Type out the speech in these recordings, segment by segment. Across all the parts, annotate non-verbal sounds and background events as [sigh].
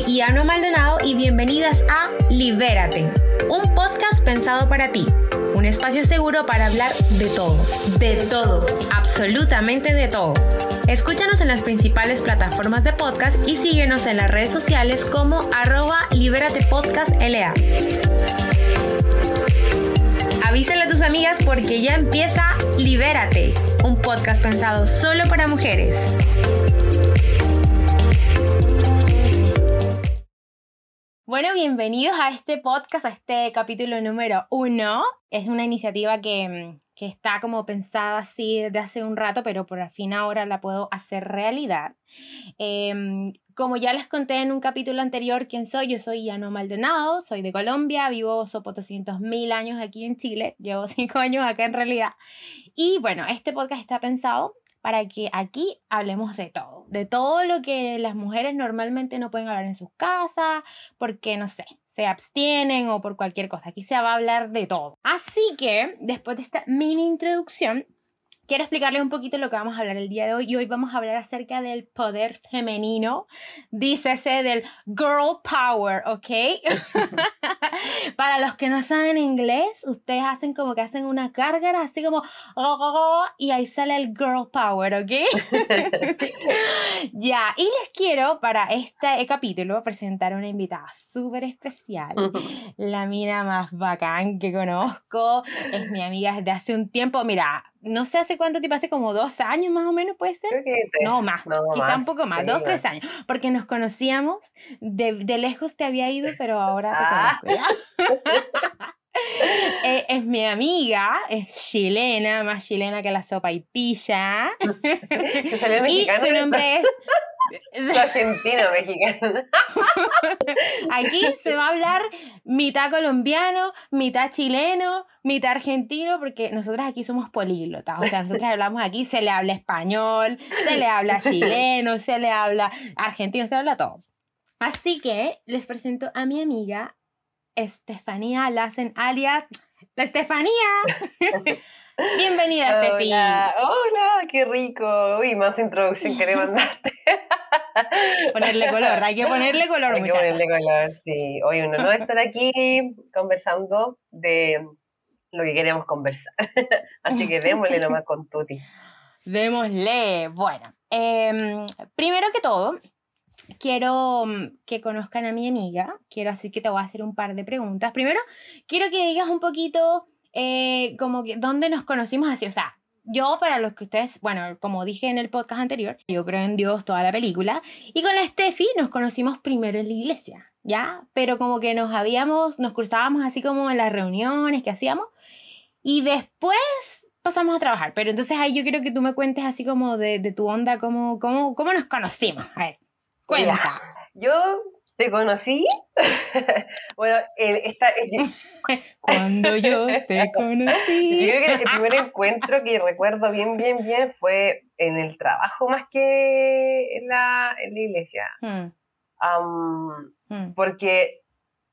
Soy Iano Maldonado y bienvenidas a Libérate, un podcast pensado para ti. Un espacio seguro para hablar de todo, de todo, absolutamente de todo. Escúchanos en las principales plataformas de podcast y síguenos en las redes sociales como arroba Libérate Podcast LA. Avísale a tus amigas porque ya empieza Libérate, un podcast pensado solo para mujeres. Bienvenidos a este podcast, a este capítulo número uno. Es una iniciativa que, que está como pensada así desde hace un rato, pero por fin ahora la puedo hacer realidad. Em, como ya les conté en un capítulo anterior quién soy, yo soy Yano Maldonado, soy de Colombia, vivo sopo 200 mil años aquí en Chile, llevo [laughs] cinco años acá en realidad. Y bueno, este podcast está pensado para que aquí hablemos de todo, de todo lo que las mujeres normalmente no pueden hablar en sus casas, porque no sé, se abstienen o por cualquier cosa. Aquí se va a hablar de todo. Así que, después de esta mini introducción, quiero explicarles un poquito lo que vamos a hablar el día de hoy y hoy vamos a hablar acerca del poder femenino, dícese del girl power, ¿ok? [laughs] [laughs] Para los que no saben inglés, ustedes hacen como que hacen una carga así como y ahí sale el girl power, ¿ok? [laughs] ya, y les quiero para este capítulo presentar una invitada súper especial, la mina más bacán que conozco, es mi amiga desde hace un tiempo, mira, no sé hace cuánto tiempo, hace como dos años más o menos, ¿puede ser? Creo que no, más, quizá un poco más, dos, tres años, porque nos conocíamos, de, de, lejos te había ido, pero ahora te ah. [laughs] Eh, es mi amiga, es chilena, más chilena que la sopa y pilla. [laughs] y su nombre es [laughs] argentino mexicano. [laughs] Aquí se va a hablar mitad colombiano, mitad chileno, mitad argentino, porque nosotras aquí somos políglotas. O sea, nosotras hablamos aquí, se le habla español, se le habla chileno, se le habla argentino, se le habla todo. Así que les presento a mi amiga Estefanía Lassen, alias la Estefanía. [laughs] Bienvenida. Hola, hola, qué rico. Uy, más introducción que le [laughs] mandaste. ponerle color, hay que ponerle color, Hay que ponerle color, sí. Hoy uno no estar aquí conversando de lo que queremos conversar. [laughs] Así que démosle nomás con Tuti. Démosle. Bueno, em, primero que todo, quiero mm, que conozcan a mi amiga. Quiero así que te voy a hacer un par de preguntas. Primero, quiero que digas un poquito eh, como que dónde nos conocimos así. O sea, yo, para los que ustedes, bueno, como dije en el podcast anterior, yo creo en Dios toda la película. Y con la Steffi nos conocimos primero en la iglesia, ¿ya? Pero como que nos habíamos, nos cruzábamos así como en las reuniones que hacíamos. Y después pasamos a trabajar. Pero entonces ahí yo quiero que tú me cuentes así como de, de tu onda, cómo, cómo, cómo nos conocimos. A ver, cuenta. Yo te conocí. [laughs] bueno, esta, [laughs] cuando yo te conocí. [laughs] Yo creo que el primer encuentro que recuerdo bien, bien, bien fue en el trabajo más que en la, en la iglesia. Hmm. Hmm. Porque,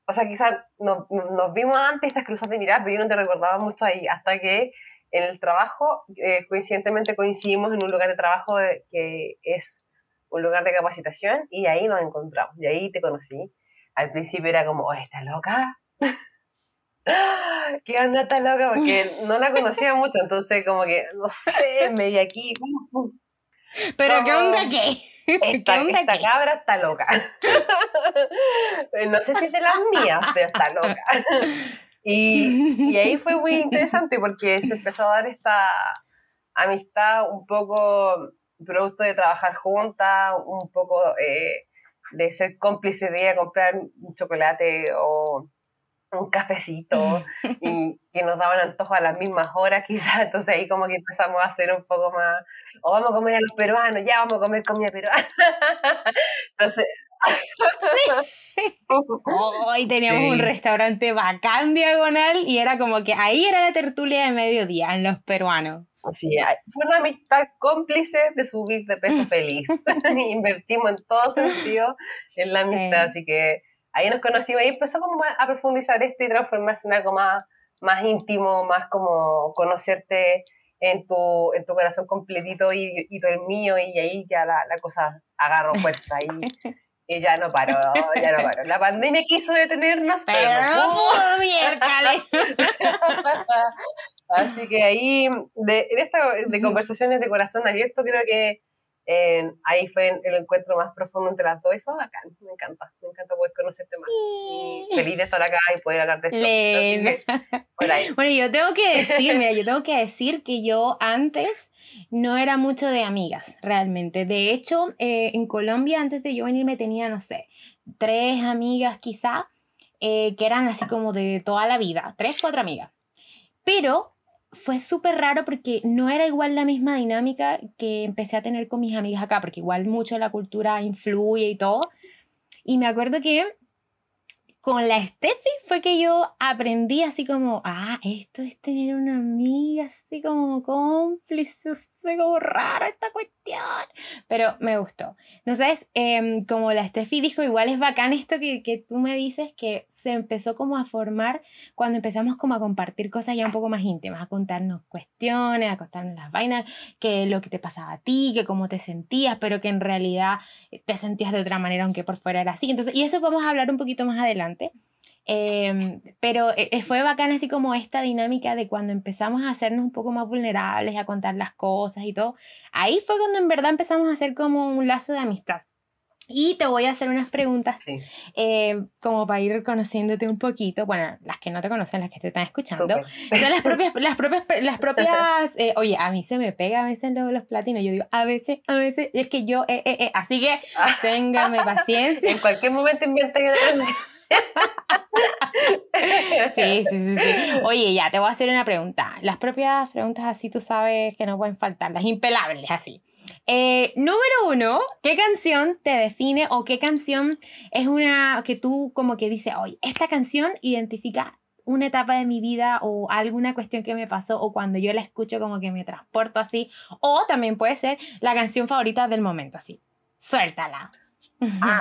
o sea, quizás nos, nos, vimos antes estas cruzas de mirar, pero yo no te recordaba mucho ahí, hasta que en el trabajo, eh, coincidentemente coincidimos en un lugar de trabajo que es un lugar de capacitación y ahí nos encontramos, y ahí te conocí. Al principio era como, oh, ¿estás loca? [laughs] ¿Qué onda está loca? Porque [laughs] no la conocía mucho, entonces como que, no sé, me vi aquí. ¿Pero qué onda qué? [laughs] Esta, ¿Qué onda esta cabra está loca. no sé si es de las mías, pero está loca. Y, y ahí fue muy interesante porque se empezó a dar esta amistad un poco producto de trabajar juntas, un poco eh, de ser cómplice de ir a comprar un chocolate o un cafecito [laughs] y que nos daban antojo a las mismas horas [laughs] quizás, entonces ahí como que empezamos a hacer un poco más, o vamos a comer a los peruanos, ya vamos a comer comida peruana. [laughs] entonces... [laughs] Hoy teníamos un restaurante bacán diagonal y era como que ahí era la tertulia de mediodía en los peruanos. Sí, fue una amistad cómplice de subir de peso [laughs] feliz. [laughs] Invertimos en todo sentido en la amistad, así que ahí nos conocimos y empezó como a profundizar esto y transformarse en algo más, más íntimo, más como conocerte en tu, en tu corazón completito y, y tú el mío y ahí ya la, la cosa agarró fuerza y, Y ya no paró, ya no paró. La pandemia quiso detenernos, pero, Pero no pudo. miércoles. [laughs] Así que ahí, de, en esta de conversaciones de corazón abierto, creo que eh, ahí fue el encuentro más profundo entre las dos y fue bacán. Me encanta, me encanta poder conocerte más. Y feliz de estar acá y poder hablar de esto. Que, por ahí. [laughs] Bueno, yo tengo que decir, mira, yo tengo que decir que yo antes no era mucho de amigas, realmente. De hecho, eh, en Colombia, antes de yo venirme, tenía, no sé, tres amigas quizá, eh, que eran así como de toda la vida, tres, cuatro amigas. Pero fue súper raro porque no era igual la misma dinámica que empecé a tener con mis amigas acá, porque igual mucho la cultura influye y todo. Y me acuerdo que con la Steffi fue que yo aprendí así como, ah, esto es tener una amiga así como cómplice, así como raro esta cuestión. Pero me gustó. Entonces, em, como la Steffi dijo, igual es bacán esto que, que tú me dices, que se empezó como a formar cuando empezamos como a compartir cosas ya un poco más íntimas, a contarnos cuestiones, a contarnos las vainas, que lo que te pasaba a ti, que cómo te sentías, pero que en realidad te sentías de otra manera, aunque por fuera era así. Entonces, y eso vamos a hablar un poquito más adelante. Eh, pero eh, fue bacán así como esta dinámica de cuando empezamos a hacernos un poco más vulnerables, a contar las cosas y todo. Ahí fue cuando en verdad empezamos a hacer como un lazo de amistad. Y te voy a hacer unas preguntas Sí, eh, como para ir conociéndote un poquito. Bueno, las que no te conocen, las que te están escuchando. Son las propias, las propias, las propias, eh, oye, a mí se me pega a veces los, los platinos, yo digo, a veces, a veces, es que yo, eh, eh, eh, así que téngame paciencia. [laughs] En cualquier momento inventa una canción. [laughs] Sí, sí, sí, sí. Oye, ya, te voy a hacer una pregunta. Las propias preguntas así tú sabes que no pueden faltar, las impelables así. Eh, número uno, ¿qué canción te define o qué canción es una que tú como que dices, oye, esta canción identifica una etapa de mi vida o alguna cuestión que me pasó o cuando yo la escucho como que me transporto así? O también puede ser la canción favorita del momento, así. Suéltala. Ah,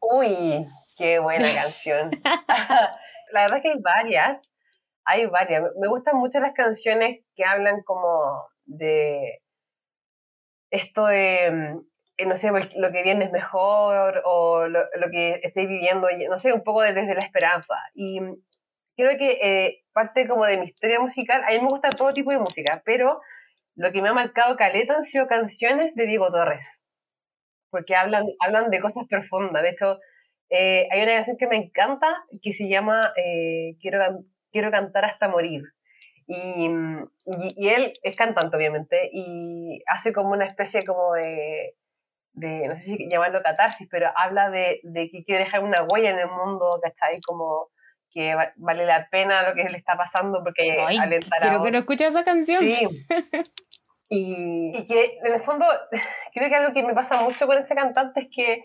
uy, qué buena [laughs] canción. [laughs] La verdad es que hay varias, hay varias. Me gustan mucho las canciones que hablan como de esto de, mm, eh, no sé, lo que viene es mejor o lo, lo que estoy viviendo, no sé, un poco de- desde la esperanza. Y creo que eh, parte como de mi historia musical, a mí me gusta todo tipo de música, pero lo que me ha marcado caleta han sido canciones de Diego Torres porque hablan, hablan de cosas profundas. De hecho, eh, hay una canción que me encanta que se llama eh, Quiero, Quiero cantar hasta morir. Y, y, y él es cantante, obviamente, y hace como una especie como de, de no sé si llamarlo catarsis, pero habla de, de que quiere dejar una huella en el mundo, ¿cachai? Como que va- vale la pena lo que le está pasando porque Ay, alentar a quiero que no escuches esa canción. Sí. [laughs] Y, y que en el fondo [laughs] creo que algo que me pasa mucho con ese cantante es que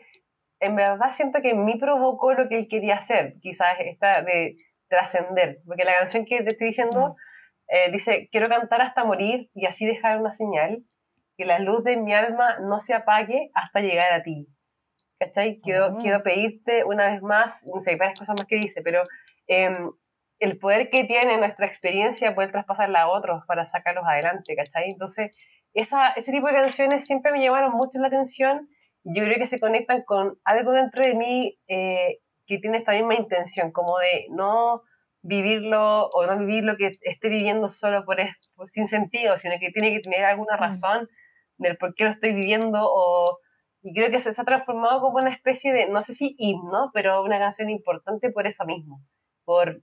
en verdad siento que en mí provocó lo que él quería hacer, quizás esta de trascender, porque la canción que te estoy diciendo eh, dice, quiero cantar hasta morir y así dejar una señal, que la luz de mi alma no se apague hasta llegar a ti. ¿Cachai? Quiero, Ah. quiero pedirte una vez más, no sé, hay varias cosas más que dice, pero em, el poder que tiene nuestra experiencia poder traspasarla a otros para sacarlos adelante, ¿cachai? Entonces, esa, ese tipo de canciones siempre me llamaron mucho la atención yo creo que se conectan con algo dentro de mí eh, que tiene esta misma intención, como de no vivirlo o no vivir lo que esté viviendo solo por, por sin sentido, sino que tiene que tener alguna Mm. razón del por qué lo estoy viviendo o y creo que se, se ha transformado como una especie de, no sé si himno, pero una canción importante por eso mismo, por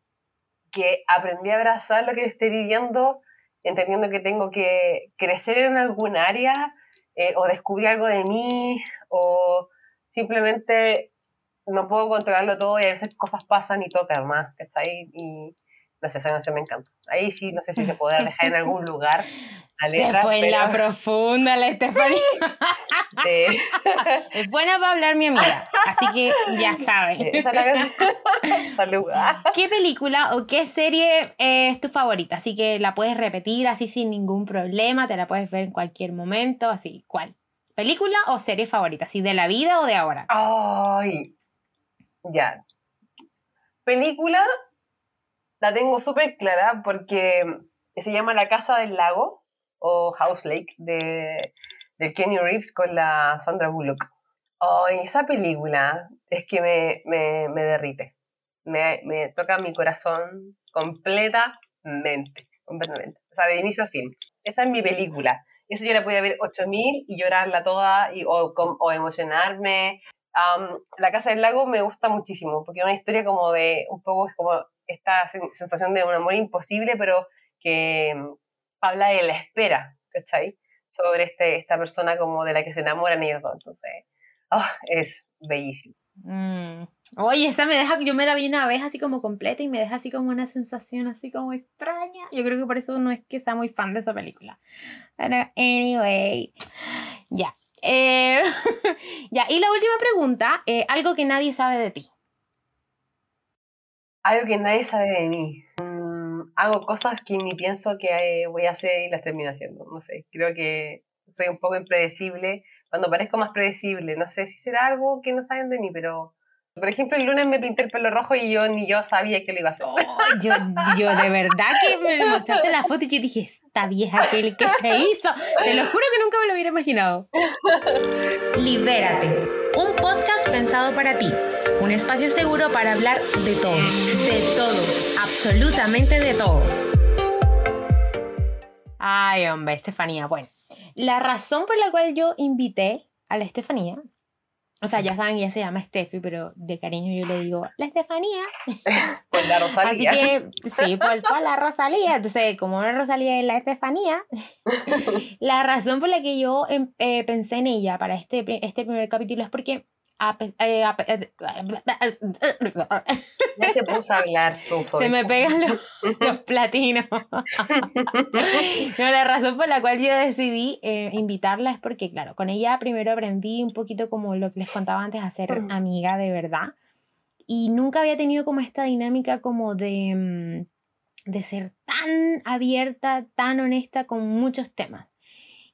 que aprendí a abrazar lo que estoy viviendo, entendiendo que tengo que crecer en algún área eh, o descubrir algo de mí o simplemente no puedo controlarlo todo y a veces cosas pasan y tocan más, ¿cachai? Y no sé, esa canción me encanta. Ahí sí, no sé si se podrá dejar en algún lugar la letra. Se fue en la pero- profunda la Estefanía. [laughs] Sí. [laughs] Es buena para hablar mi amiga, así que ya sabes. Sí, esa es la. [laughs] Salud. ¿Qué película o qué serie es tu favorita? Así que la puedes repetir así sin ningún problema, te la puedes ver en cualquier momento, así. ¿Cuál? ¿Película o serie favorita? ¿Así de la vida o de ahora? Ay, ya. Película la tengo súper clara porque se llama La Casa del Lago o House Lake de, de Kenny Reeves con la Sandra Bullock. Oh, esa película es que me, me, me derrite. Me, me, toca mi corazón completamente, completamente. O sea, de inicio a fin. Esa es mi película. Esa yo la podía ver 8000 y llorarla toda y, o, o emocionarme. la Casa del Lago me gusta muchísimo porque es una historia como de, un poco es como esta sensación de un amor imposible, pero que mm, habla de la espera, ¿cachai? Sobre este, esta persona como de la que se enamoran ellos dos. Entonces, oh, es bellísimo. Mm. Oye, esa me deja, yo me la vi una vez así como completa y me deja así como una sensación así como extraña. Yo creo que por eso no es que sea muy fan de esa película. Pero, anyway, ya. Eh, [laughs] ya, y la última pregunta, eh, algo que nadie sabe de ti. Algo que nadie sabe de mí. Mm, hago cosas que ni pienso que eh, voy a hacer y las termino haciendo. No sé, creo que soy un poco impredecible. Cuando parezco más predecible, no sé si será algo que no saben de mí, pero por ejemplo, el lunes me pinté el pelo rojo y yo ni yo sabía que lo iba a hacer. yo, yo de verdad que me mostraste la foto y yo dije, esta vieja que, que se hizo. Te lo juro que nunca me lo hubiera imaginado. Libérate, un podcast pensado para ti. Un espacio seguro para hablar de todo, de todo, absolutamente de todo. Ay, hombre, Estefanía. Bueno, la razón por la cual yo invité a la Estefanía o sea, ya saben, ella se llama Steffi, pero de cariño yo le digo, la Estefanía. [laughs] Pues la Rosalía. Así que, sí, por, por la Rosalía. Entonces, como la Rosalía es la Estefanía, [laughs] la razón por la que yo em, eh, pensé en ella para este, este primer capítulo es porque eh, ya se puso a hablar. [laughs] Se me pegan los, platinos. no, la razón por la cual yo decidí eh, invitarla es porque, claro, con ella primero aprendí un poquito como lo que les contaba antes, a ser amiga de verdad. Y nunca había tenido como esta dinámica como de, mm, de ser tan abierta, tan honesta con muchos temas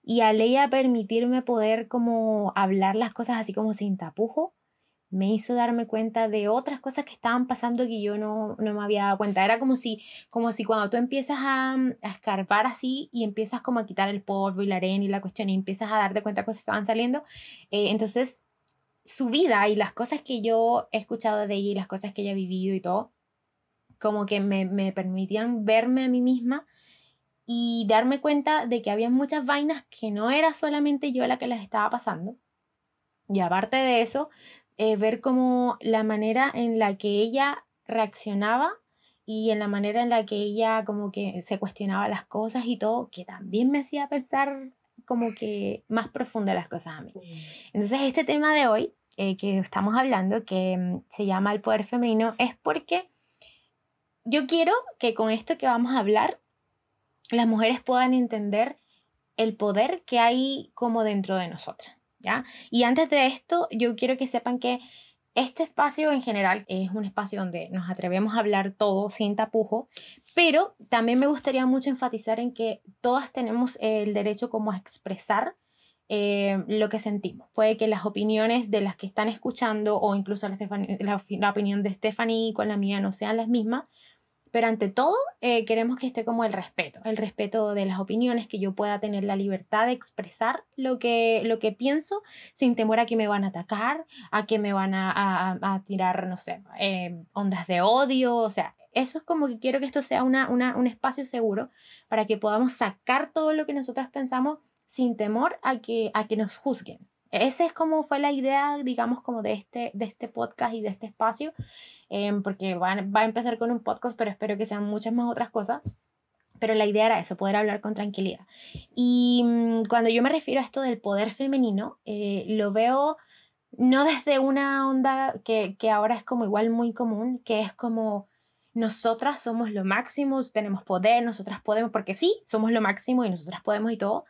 y al ella permitirme poder como hablar las cosas así como sin tapujo, me hizo darme cuenta de otras cosas que estaban pasando que yo no, no me había dado cuenta. Era como si, como si cuando tú empiezas a, a, escarbar así y empiezas como a quitar el polvo y la arena y la cuestión y empiezas a darte cuenta de cosas que van saliendo, eh, entonces su vida y las cosas que yo he escuchado de ella y las cosas que ella ha vivido y todo, como que me, me permitían verme a mí misma y darme cuenta de que había muchas vainas que no era solamente yo la que las estaba pasando. Y aparte de eso, eh, ver como la manera en la que ella reaccionaba y en la manera en la que ella como que se cuestionaba las cosas y todo, que también me hacía pensar como que más profunda las cosas a mí. Entonces este tema de hoy eh, que estamos hablando, que mm, se llama el poder femenino, es porque yo quiero que con esto que vamos a hablar las mujeres puedan entender el poder que hay como dentro de nosotras, ¿ya? Y antes de esto, yo quiero que sepan que este espacio en general es un espacio donde nos atrevemos a hablar todo sin tapujo, pero también me gustaría mucho enfatizar en que todas tenemos el derecho como a expresar eh, lo que sentimos. Puede que las opiniones de las que están escuchando o incluso la, la, opinión de Stephanie con la mía no sean las mismas, pero ante todo, eh, queremos que esté como el respeto, el respeto de las opiniones, que yo pueda tener la libertad de expresar lo que, lo que pienso sin temor a que me van a atacar, a que me van a, a, tirar, no sé, eh, ondas de odio, o sea, eso es como que quiero que esto sea una, una, un espacio seguro para que podamos sacar todo lo que nosotras pensamos sin temor a que, a que nos juzguen. Esa es como fue la idea, digamos, como de este, de este podcast y de este espacio, em, porque va, va a empezar con un podcast, pero espero que sean muchas más otras cosas. Pero la idea era eso, poder hablar con tranquilidad. Y mm, cuando yo me refiero a esto del poder femenino, eh, lo veo no desde una onda que, que ahora es como igual muy común, que es como nosotras somos lo máximo, tenemos poder, nosotras podemos, porque sí, somos lo máximo y nosotras podemos y todo,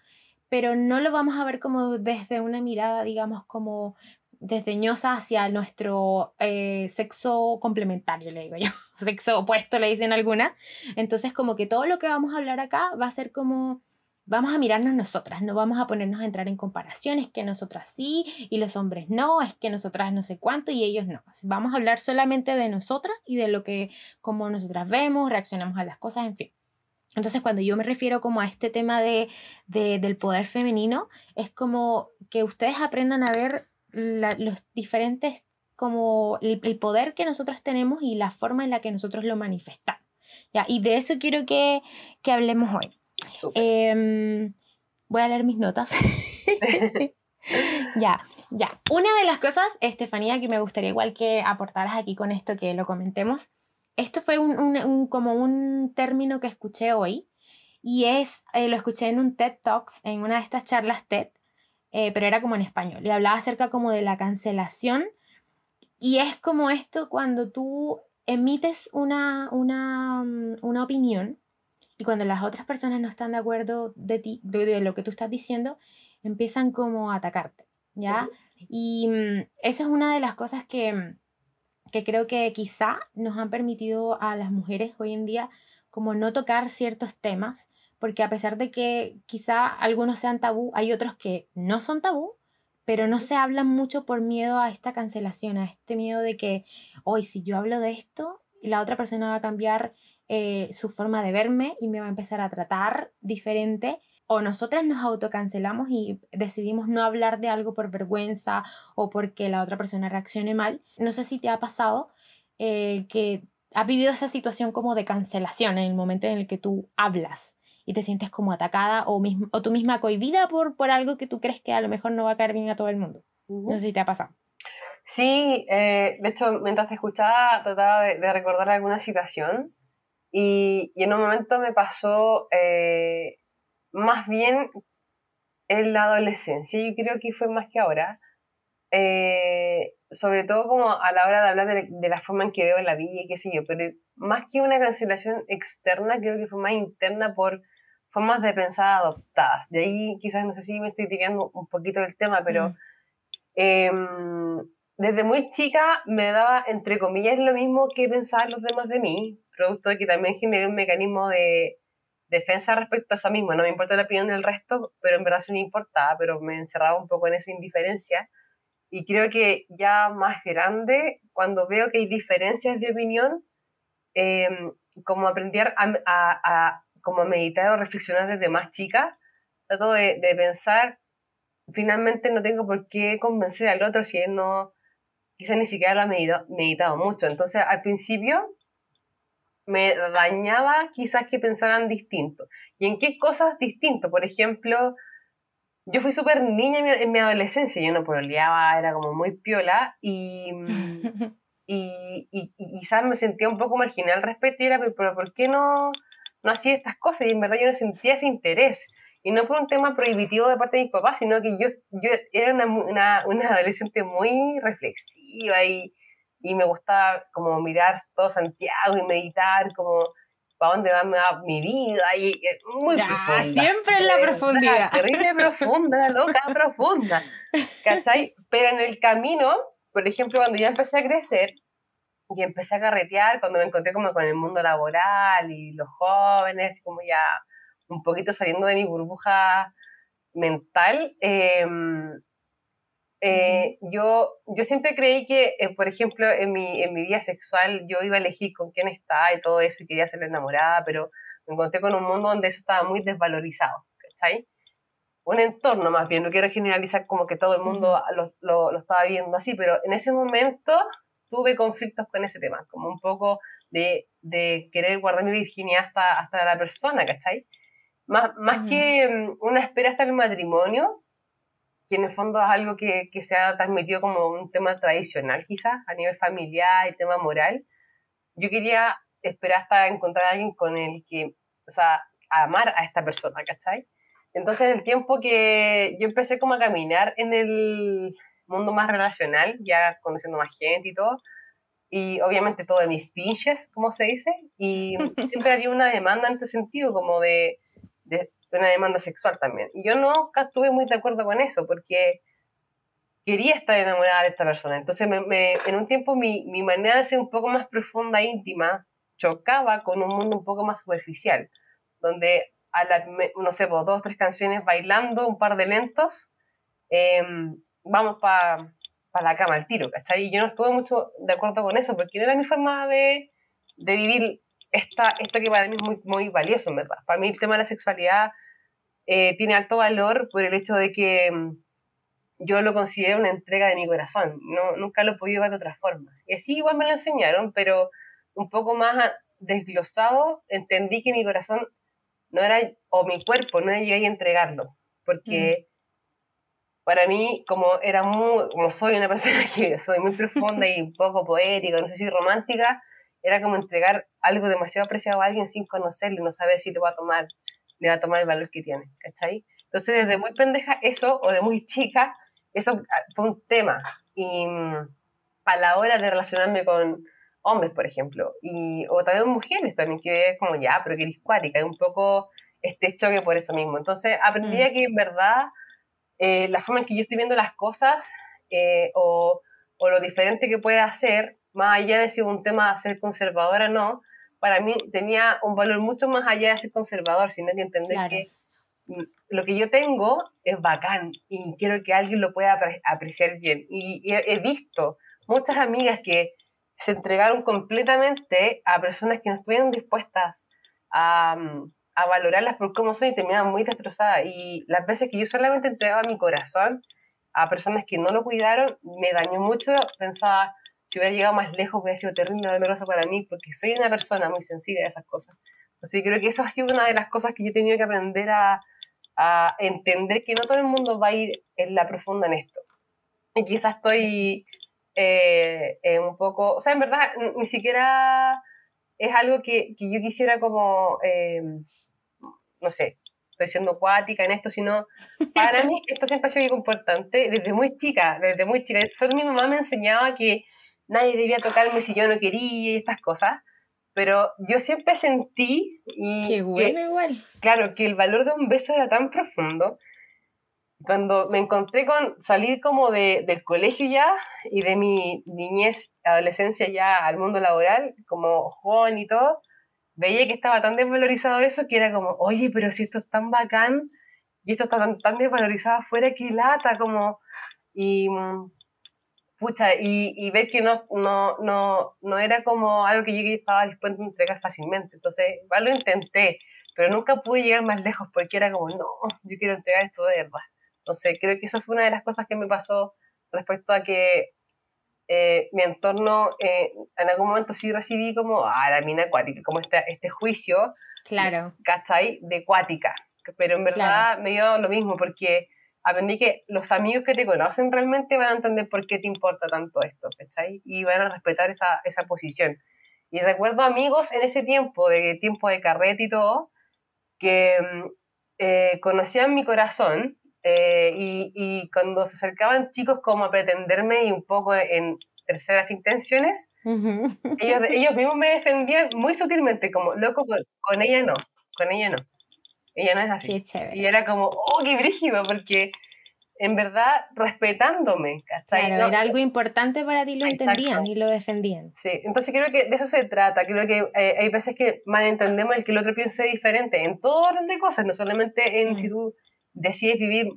pero no lo vamos a ver como desde una mirada, digamos, como desdeñosa hacia nuestro eh, sexo complementario, le digo yo, [laughs] sexo opuesto, le dicen algunas. Entonces, como que todo lo que vamos a hablar acá va a ser como, vamos a mirarnos nosotras, no vamos a ponernos a entrar en comparaciones, que nosotras sí y los hombres no, es que nosotras no sé cuánto y ellos no. Vamos a hablar solamente de nosotras y de lo que, como nosotras vemos, reaccionamos a las cosas, en fin. Entonces, cuando yo me refiero como a este tema de, del poder femenino, es como que ustedes aprendan a ver los diferentes, como el, poder que nosotros tenemos y la forma en la que nosotros lo manifestamos. ¿ya? Y de eso quiero que, que hablemos hoy. Em, voy a leer mis notas. [laughs] ya, ya. Una de las cosas, Estefanía, que me gustaría igual que aportaras aquí con esto, que lo comentemos. Esto fue un, como un término que escuché hoy y es, eh, lo escuché en un TED Talks, en una de estas charlas TED, eh, pero era como en español, y hablaba acerca como de la cancelación, y es como esto cuando tú emites una, una, mm, una opinión, y cuando las otras personas no están de acuerdo de ti, de, lo que tú estás diciendo, empiezan como a atacarte, ¿ya? Y mm, esa es una de las cosas que, mm, que creo que quizá nos han permitido a las mujeres hoy en día como no tocar ciertos temas porque a pesar de que quizá algunos sean tabú, hay otros que no son tabú, pero no se hablan mucho por miedo a esta cancelación, a este miedo de que hoy si yo hablo de esto, la otra persona va a cambiar eh, su forma de verme y me va a empezar a tratar diferente. O nosotras nos autocancelamos y decidimos no hablar de algo por vergüenza o porque la otra persona reaccione mal. No sé si te ha pasado eh, que has vivido esa situación como de cancelación en el momento en el que tú hablas y te sientes como atacada o, mismo, o tú misma cohibida por, por algo que tú crees que a lo mejor no va a caer bien a todo el mundo. No sé si te ha pasado. Sí, eh, de hecho, mientras te escuchaba, trataba de, recordar alguna situación y, y, en un momento me pasó eh, más bien en la adolescencia, yo creo que fue más que ahora, eh, sobre todo como a la hora de hablar de, de, la forma en que veo la vida y qué sé yo, pero más que una cancelación externa, creo que fue más interna por formas de pensar adoptadas. De ahí quizás no sé si me estoy tirando un poquito del tema, pero mm. em, desde muy chica me daba, entre comillas, lo mismo que pensar los demás de mí, producto de que también generé un mecanismo de defensa respecto a eso mismo. No me importa la opinión del resto, pero en verdad sí me importaba, pero me encerraba un poco en esa indiferencia. Y creo que ya más grande, cuando veo que hay diferencias de opinión, em, como aprender a como meditar o reflexionar desde más chica, trato de, pensar, finalmente no tengo por qué convencer al otro si él no, quizás ni siquiera lo ha meditado, meditado mucho. Entonces, al principio me dañaba quizás que pensaran distinto. ¿Y en qué cosas distinto? Por ejemplo, yo fui súper niña en mi, adolescencia, yo no pololeaba, era como muy piola y, y, y, quizás me sentía un poco marginal al respecto y era, pero ¿por qué no, no hacía estas cosas y en verdad yo no sentía ese interés. Y no por un tema prohibitivo de parte de mis papás, sino que yo, yo era una, una, una adolescente muy reflexiva y, y, me gustaba como mirar todo Santiago y meditar como para dónde va mi vida y muy profunda. Siempre en la profundidad. Terrible profunda, [laughs] loca profunda. ¿Cachai? Pero en el camino, por ejemplo, cuando ya empecé a crecer, y empecé a carretear cuando me encontré como con el mundo laboral y los jóvenes, como ya un poquito saliendo de mi burbuja mental. Em, eh, yo, yo siempre creí que, eh, por ejemplo, en mi, en mi vida sexual yo iba a elegir con quién estaba y todo eso y quería ser enamorada, pero me encontré con un mundo donde eso estaba muy desvalorizado, ¿cachai? Un entorno más bien, no quiero generalizar como que todo el mundo lo, lo, lo estaba viendo así, pero en ese momento tuve conflictos con ese tema, como un poco de, de querer guardar mi virginidad hasta, hasta la persona, ¿cachai? Más, más que mm, una espera hasta el matrimonio, que en el fondo es algo que, que se ha transmitido como un tema tradicional quizás, a nivel familiar y tema moral, yo quería esperar hasta encontrar a alguien con el que, o sea, amar a esta persona, ¿cachai? Entonces, en el tiempo que yo empecé como a caminar en el, mundo más relacional, ya conociendo más gente y todo. Y obviamente todo de mis pinches, como se dice. Y siempre había una demanda en este sentido, como de, de una demanda sexual también. Y yo nunca estuve muy de acuerdo con eso, porque quería estar enamorada de esta persona. Entonces, me, en un tiempo mi, mi, manera de ser un poco más profunda e íntima chocaba con un mundo un poco más superficial, donde a la, no sé, pues, dos o tres canciones bailando, un par de lentos, eh, vamos para pa la cama al tiro, ¿cachai? Y yo no estuve mucho de acuerdo con eso, porque no era mi forma de, de vivir esta, esto que para mí es muy, muy valioso, verdad. Para mí el tema de la sexualidad eh, tiene alto valor por el hecho de que mm, yo lo considero una entrega de mi corazón, no, nunca lo he podido ver de otra forma. Y así igual me lo enseñaron, pero un poco más desglosado, entendí que mi corazón no era, o mi cuerpo, no llegué a entregarlo, porque mm. para mí, como era muy, como soy una persona [laughs] que soy muy profunda y un poco poética, no sé si romántica, era como entregar algo demasiado preciado a alguien sin conocerlo, no saber si le va a tomar, le va a tomar el valor que tiene, ¿cachai? Entonces, desde muy pendeja eso, o de muy chica, eso ah, fue un tema. Y mm, a la hora de relacionarme con hombres, por ejemplo, y, o también mujeres también, que es como, ya, pero que eres cuática, es un poco este choque por eso mismo. Entonces, aprendí mm. que en verdad eh, la forma en que yo estoy viendo las cosas eh, o, o, lo diferente que puede hacer, más allá de si es un tema de ser conservadora o no, para mí tenía un valor mucho más allá de ser conservador, sino que entender que lo que yo tengo es bacán y quiero que alguien lo pueda apreciar bien. Y, he visto muchas amigas que se entregaron completamente a personas que no estuvieron dispuestas a, a valorarlas por cómo son y terminaban muy destrozadas. Y las veces que yo solamente entregaba mi corazón a personas que no lo cuidaron, me dañó mucho. Pensaba, si hubiera llegado más lejos, hubiera sido terrible, doloroso para mí, porque soy una persona muy sensible a esas cosas. Así que creo que eso ha sido una de las cosas que yo he tenido que aprender a, a entender que no todo el mundo va a ir en la profunda en esto. Y quizás estoy eh, un poco, o sea, en verdad, ni siquiera es algo que, que yo quisiera como, eh, no sé, estoy siendo acuática en esto, sino para mí esto siempre ha sido importante desde muy chica, desde muy chica. Solo mi mamá me enseñaba que nadie debía tocarme si yo no quería y estas cosas pero yo siempre sentí y Qué bueno, igual. claro que el valor de un beso era tan profundo cuando me encontré con salir como de, del colegio ya y de mi niñez adolescencia ya al mundo laboral como joven y todo veía que estaba tan desvalorizado eso que era como oye pero si esto es tan bacán y esto está tan, tan desvalorizado afuera que lata como y mm, pucha, y, y, ver que no, no, no, no era como algo que yo estaba dispuesto a entregar fácilmente. Entonces, igual lo intenté, pero nunca pude llegar más lejos porque era como, no, yo quiero entregar esto de verdad. Entonces, creo que eso fue una de las cosas que me pasó respecto a que eh, mi entorno, eh, en algún momento sí recibí como, ah, la mina acuática, como este, este juicio, claro. ¿cachai? De acuática. Pero en verdad me dio lo mismo porque aprendí que los amigos que te conocen realmente van a entender por qué te importa tanto esto, ¿cachai? Y van a respetar esa, esa posición. Y recuerdo amigos en ese tiempo, de tiempo de carrete y todo, que mm, eh, conocían mi corazón eh, y, y, cuando se acercaban chicos como a pretenderme y un poco en terceras intenciones, ellos, ellos mismos me defendían muy sutilmente, como, loco, con, con ella no, con ella no. Ella no es así. y era como, oh, qué brígido, porque en verdad respetándome, ¿cachai? era algo importante para ti, lo entendían y lo defendían. Sí, entonces creo que de eso se trata, creo que eh, hay veces que malentendemos el que el otro piense diferente, en todo orden de cosas, no solamente en si mm. tú decides vivir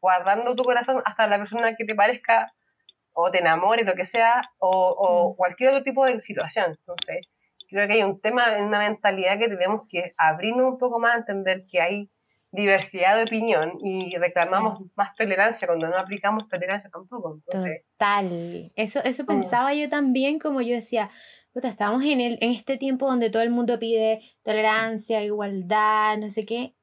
guardando tu corazón hasta la persona que te parezca o te enamore, lo que sea, o, o mm. cualquier otro tipo de situación. Entonces, creo que hay un tema, una mentalidad que tenemos que abrirnos un poco más a entender que hay diversidad de opinión y reclamamos más tolerancia cuando no aplicamos tolerancia tampoco. Total. Eso, eso pensaba yo también, como yo decía, puta, estamos en, el, en este tiempo donde todo el mundo pide tolerancia, igualdad, no sé qué,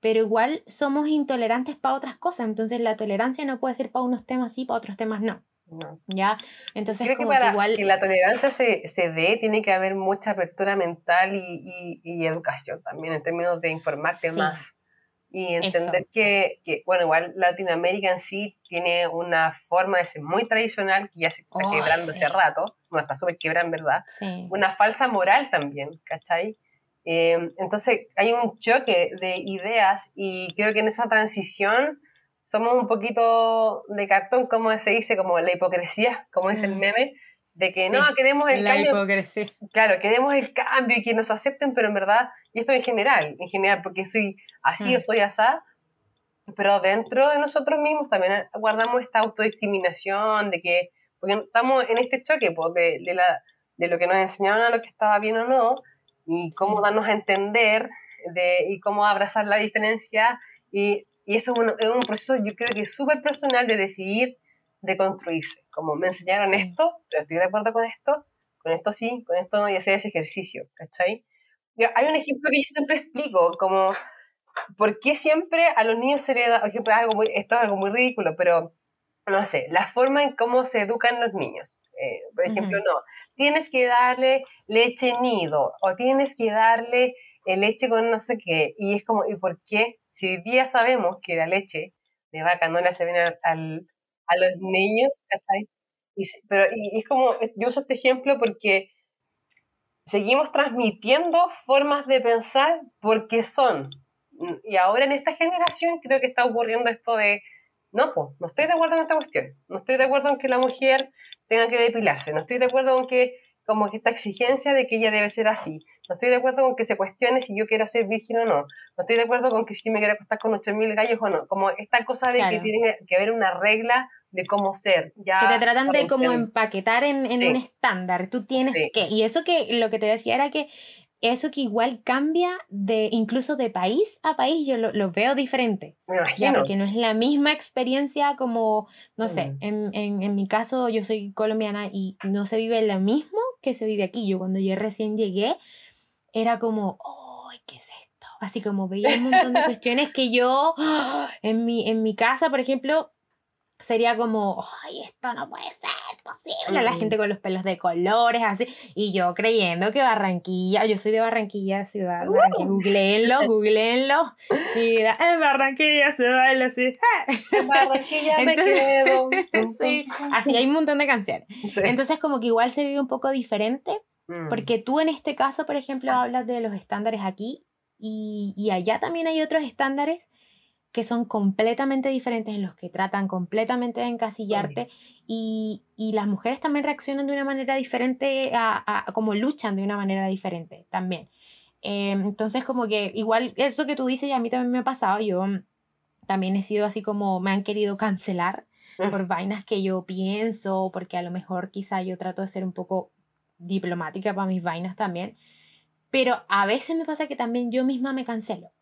pero igual somos intolerantes para otras cosas, entonces la tolerancia no puede ser para unos temas sí, para otros temas no. ¿Ya? Entonces, Creo que para que la tolerancia se, se, dé, tiene que haber mucha apertura mental y, y, educación también, en términos de informarte más. Y entender que, que, bueno, igual Latinoamérica en sí tiene una forma de ser muy tradicional, que ya se está oh, quebrando hace rato, no está súper quebra en verdad, una falsa moral también, ¿cachai? Eh, entonces hay un choque de ideas y creo que en esa transición somos un poquito de cartón, como se dice, como la hipocresía, como dice el mm. meme, de que no, queremos el cambio. Hipocresía. Claro, queremos el cambio y que nos acepten, pero en verdad, y esto en general, en general, porque soy así o mm. soy asá, pero dentro de nosotros mismos también guardamos esta autodiscriminación, de que, porque estamos en este choque pues, de, de, la, de lo que nos enseñaron a lo que estaba bien o no, y cómo darnos a entender, de, y cómo abrazar la diferencia y y eso es un, es un proceso, yo creo que es súper personal de decidir, de construirse. Como me enseñaron esto, pero estoy de acuerdo con esto, con esto sí, con esto no, y hacer ese ejercicio, ¿cachai? Hay un ejemplo que yo siempre explico, como, ¿por qué siempre a los niños se les da, por ejemplo, algo muy, esto es algo muy ridículo, pero no sé, la forma en cómo se educan los niños. Eh, por ejemplo, no, tienes que darle leche nido o tienes que darle eh, leche con no sé qué. Y es como, ¿y por qué? Si hoy día sabemos que la leche de vaca no le hace bien a los niños, ¿cachai? Pero es como, yo uso este ejemplo porque seguimos transmitiendo formas de pensar porque son. Y ahora en esta generación creo que está ocurriendo esto de no, pues, no estoy de acuerdo en esta cuestión. No estoy de acuerdo en que la mujer tenga que depilarse. No estoy de acuerdo en que, como que esta exigencia de que ella debe ser así. No estoy de acuerdo con que se cuestione si yo quiero ser virgen o no. No estoy de acuerdo con que si me quiero acostar con 8.000 gallos o no. Como esta cosa de que tiene que haber una regla de cómo ser. Ya que te tratan de como empaquetar en, en un estándar. Tú tienes que. Y eso que lo que te decía era que eso que igual cambia de incluso de país a país, yo lo, veo diferente. Me imagino. porque no es la misma experiencia como, no sé, mm. en, en, en, mi caso yo soy colombiana y no se vive lo mismo que se vive aquí. Yo cuando yo recién llegué era como, ¡ay, qué es esto! Así como veía un montón de cuestiones que yo [gasps] en mi, en mi casa, por ejemplo, sería como, ay, esto no puede ser posible. La gente con los pelos de colores, así. Y yo creyendo que Barranquilla, yo soy de Barranquilla, ciudad. Uh. Barranquilla, googleenlo, [laughs] googleenlo. Y en Barranquilla, ciudad, así. [laughs] En Barranquilla me quedo. [laughs] sí, así hay un montón de canciones. Entonces, como que igual se vive un poco diferente. Mm. Porque tú en este caso, por ejemplo, hablas de los estándares aquí y, y allá también hay otros estándares que son completamente diferentes, en los que tratan completamente de encasillarte y, y, las mujeres también reaccionan de una manera diferente, a, a, como luchan de una manera diferente también. Eh, entonces como que igual eso que tú dices y a mí también me ha pasado, yo también he sido así como me han querido cancelar [laughs] por vainas que yo pienso, porque a lo mejor quizá yo trato de ser un poco diplomática para mis vainas también, pero a veces me pasa que también yo misma me cancelo.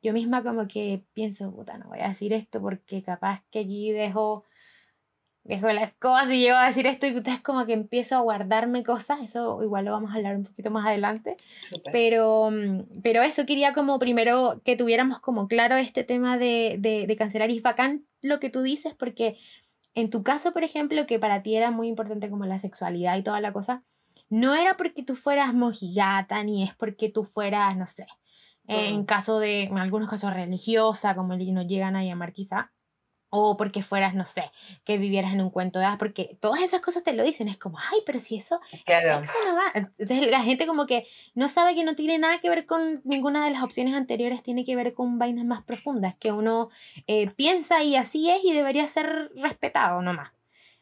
Yo misma como que pienso, puta, no voy a decir esto porque capaz que allí dejo, dejo las cosas y llego a decir esto y entonces como que empiezo a guardarme cosas, eso igual lo vamos a hablar un poquito más adelante, pero, pero eso quería como primero que tuviéramos como claro este tema de, de, de cancelar y es bacán lo que tú dices porque en tu caso, por ejemplo, que para ti era muy importante como la sexualidad y toda la cosa, no era porque tú fueras mojigata, ni es porque tú fueras, no sé, en caso de, en algunos casos religiosa, como nos llegan a llamar quizá, o porque fueras, no sé, que vivieras en un cuento de hadas, porque todas esas cosas te lo dicen, es como, ay, pero si eso, claro. no va. Entonces la gente como que no sabe que no tiene nada que ver con ninguna de las opciones anteriores, tiene que ver con vainas más profundas, que uno eh, piensa y así es y debería ser respetado nomás.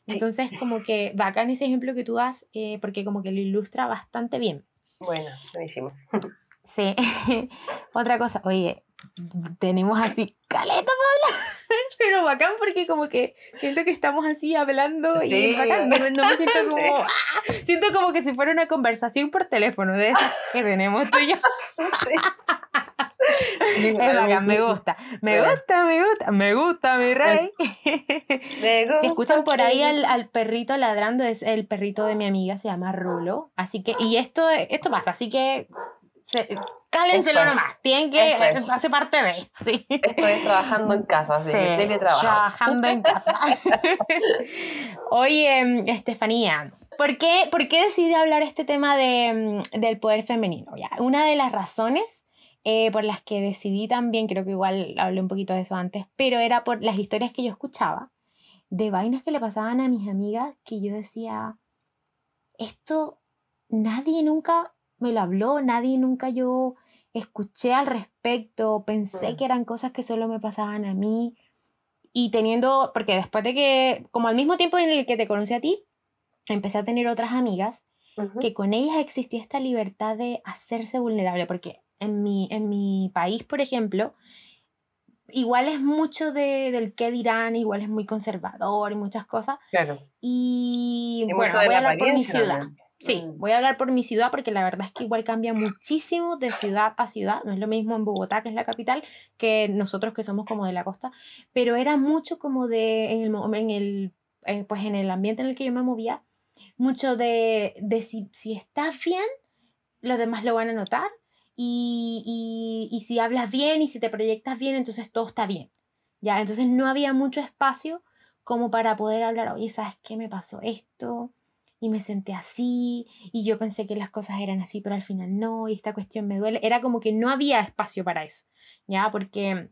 Entonces como que bacán ese ejemplo que tú das, eh, porque como que lo ilustra bastante bien. Bueno, buenísimo. Sí. [laughs] Otra cosa, oye, tenemos así caleta Paula. [laughs] Pero bacán porque como que siento que estamos así hablando y bacán. No, me [laughs] siento como. ¡ah! siento como que si fuera una conversación por teléfono de esas que tenemos tú y yo. [laughs] es me gusta. Me gusta, me gusta, me gusta, mi rey. [laughs] Si escuchan por ahí al, al, perrito ladrando, es el perrito de mi amiga, se llama Rulo. Así que, y esto, esto pasa, así que cálenselo nomás. Tienen que hace parte de. Sí. Estoy trabajando en casa, así que teletrabajo. Trabajando en casa. [laughs] Oye, Estefanía, ¿por qué, ¿por qué decidí hablar este tema de, del poder femenino? Ya, una de las razones eh, por las que decidí también, creo que igual hablé un poquito de eso antes, pero era por las historias que yo escuchaba de vainas que le pasaban a mis amigas que yo decía, esto nadie nunca me lo habló, nadie nunca yo escuché al respecto, pensé que eran cosas que solo me pasaban a mí. Y teniendo, porque después de que, como al mismo tiempo en el que te conocí a ti, empecé a tener otras amigas, que con ellas existía esta libertad de hacerse vulnerable, porque en mi, en mi país, por ejemplo, igual es mucho de, del qué dirán, igual es muy conservador y muchas cosas. Claro. Y, bueno, voy a hablar por mi ciudad. Sí, mm. voy a hablar por mi ciudad porque la verdad es que igual cambia muchísimo de ciudad a ciudad. No es lo mismo en Bogotá, que es la capital, que nosotros que somos como de la costa. Pero era mucho como de, en el, en el, eh, pues en el ambiente en el que yo me movía, mucho de, de si, si estás bien, los demás lo van a notar. Y, y, y si hablas bien y si te proyectas bien, entonces todo está bien. ¿ya? Entonces no había mucho espacio como para poder hablar, oye, ¿sabes qué me pasó esto? y me senté así y yo pensé que las cosas eran así, pero al final no, y esta cuestión me duele. Era como que no había espacio para eso, ¿ya? Porque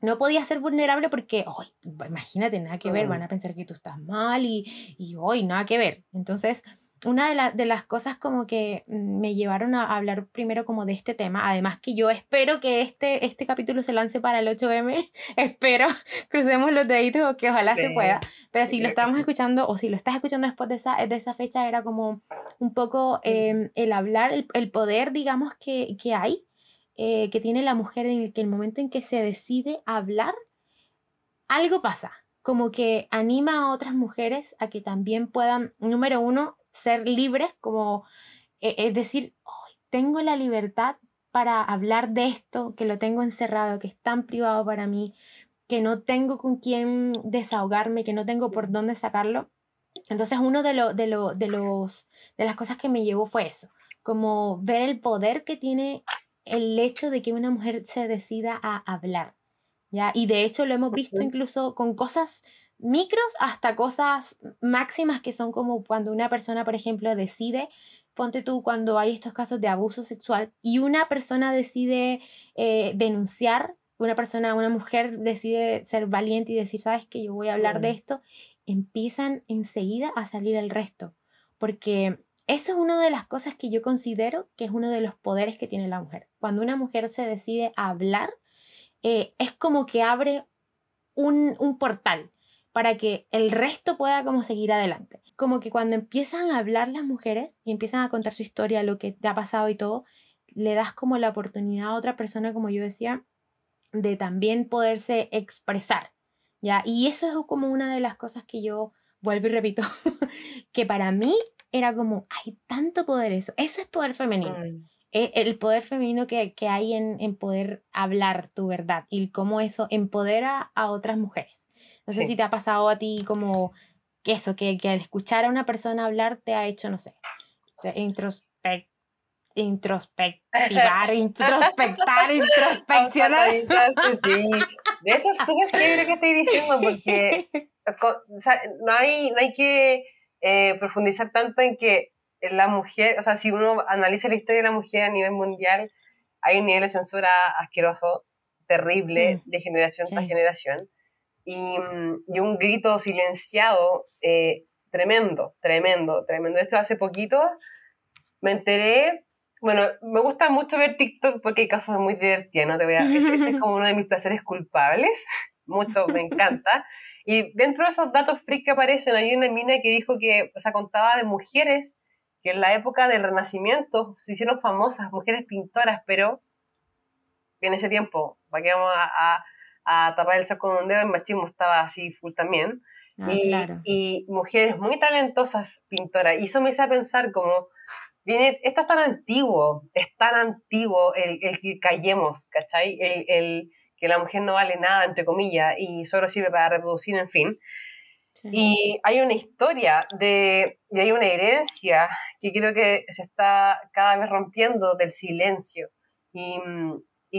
no podía ser vulnerable porque, hoy imagínate, nada que ver, van a pensar que tú estás mal y, y hoy nada que ver. Entonces, una de, las cosas como que mm, me llevaron a hablar primero como de este tema, además que yo espero que este, este capítulo se lance para el 8M, [laughs] espero, [laughs] crucemos los deditos que ojalá se pueda, pero si lo estamos escuchando o si lo estás escuchando después de esa, de esa fecha era como un poco em, el hablar, el, poder digamos que, hay, eh, que tiene la mujer en el que el momento en que se decide hablar, algo pasa, como que anima a otras mujeres a que también puedan, número uno, ser libres, como eh, es decir, tengo la libertad para hablar de esto, que lo tengo encerrado, que es tan privado para mí, que no tengo con quién desahogarme, que no tengo por dónde sacarlo. Entonces, uno de, lo, de, lo, de, los, de las cosas que me llevó fue eso, como ver el poder que tiene el hecho de que una mujer se decida a hablar. ¿ya? Y de hecho lo hemos visto incluso con cosas micros hasta cosas máximas que son como cuando una persona, por ejemplo, decide, ponte tú cuando hay estos casos de abuso sexual y una persona decide eh, denunciar, una persona, una mujer decide ser valiente y decir, sabes que yo voy a hablar de esto, empiezan enseguida a salir el resto, porque eso es una de las cosas que yo considero que es uno de los poderes que tiene la mujer. Cuando una mujer se decide a hablar, eh, es como que abre un, un portal, para que el resto pueda como seguir adelante. Como que cuando empiezan a hablar las mujeres y empiezan a contar su historia, lo que te ha pasado y todo, le das como la oportunidad a otra persona, como yo decía, de también poderse expresar, ¿ya? Y eso es como una de las cosas que yo vuelvo y repito, [laughs] que para mí era como, hay tanto poder eso, eso es poder femenino. Mm. E, el poder femenino que, hay en, en, poder hablar tu verdad y cómo eso empodera a otras mujeres. No sé si te ha pasado a ti como que eso, que, que al escuchar a una persona hablar te ha hecho, no sé, introspect, introspectivar, [laughs] introspectar, introspeccionar. sí. De hecho, es súper chévere lo que estoy diciendo porque [laughs] o sea, no, hay, no hay que eh, profundizar tanto en que la mujer, o sea, si uno analiza la historia de la mujer a nivel mundial, hay un nivel de censura asqueroso, terrible, mm. de generación tras generación. Mm, y, un grito silenciado eh, tremendo, tremendo, tremendo. Hecho, hace poquito me enteré, bueno, me gusta mucho ver TikTok porque hay casos muy divertidos, ¿no? Te voy a, ese, es [laughs] como uno de mis placeres culpables, [laughs] mucho, me encanta. Y dentro de esos datos freak que aparecen, hay una mina que dijo que, o sea, contaba de mujeres que en la época del Renacimiento se hicieron famosas, mujeres pintoras, pero en ese tiempo, para que vamos a a tapar el saco con un dedo, el machismo estaba así full también. Ah, y, y, mujeres muy talentosas pintoras. Y eso me hizo pensar como, viene, esto es tan antiguo, es tan antiguo el, el que callemos, ¿cachai? El, el, que la mujer no vale nada, entre comillas, y solo sirve para reproducir, en fin. Y hay una historia de, y hay una herencia que creo que se está cada vez rompiendo del silencio. Y,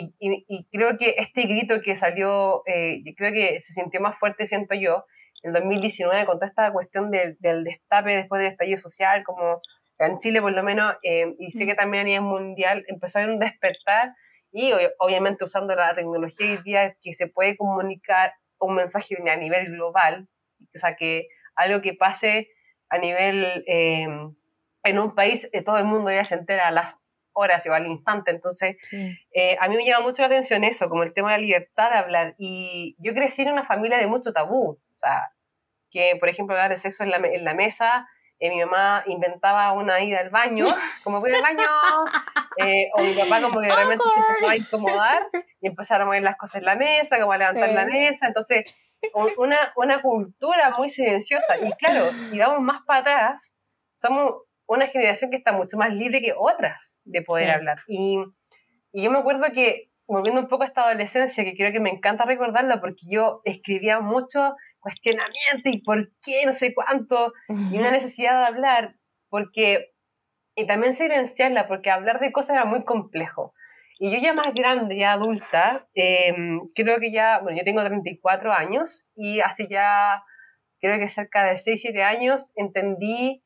mm, y, creo que este grito que salió, eh, creo que se sintió más fuerte, siento yo, en 2019 con toda esta cuestión del, del destape después del estallido social, como en Chile por lo menos, eh, y sé que también a nivel mundial, empezó a haber un despertar y obviamente usando la tecnología hoy día que se puede comunicar un mensaje a nivel global, o sea, que algo que pase a nivel eh, en un país, todo el mundo ya se entera las horas o al instante. Entonces, eh, a mí me llama mucho la atención eso, como el tema de la libertad de hablar. Y yo crecí en una familia de mucho tabú. O sea, que, por ejemplo, hablar de sexo en la, en la mesa, eh, mi mamá inventaba una ida al baño, [laughs] como voy al baño, eh, o mi papá como que realmente se empezó a incomodar y empezaron a mover las cosas en la mesa, como a levantar la mesa. Entonces, una, una cultura muy silenciosa. Y claro, si vamos más para atrás, somos una generación que está mucho más libre que otras de poder hablar. Y, y yo me acuerdo que, volviendo un poco a esta adolescencia, que creo que me encanta recordarla porque yo escribía mucho cuestionamiento y por qué, no sé cuánto, y una necesidad de hablar, porque, y también silenciarla, porque hablar de cosas era muy complejo. Y yo ya más grande, ya adulta, em, creo que ya, bueno, yo tengo 34 años y hace ya, creo que cerca de 6, 7 años, entendí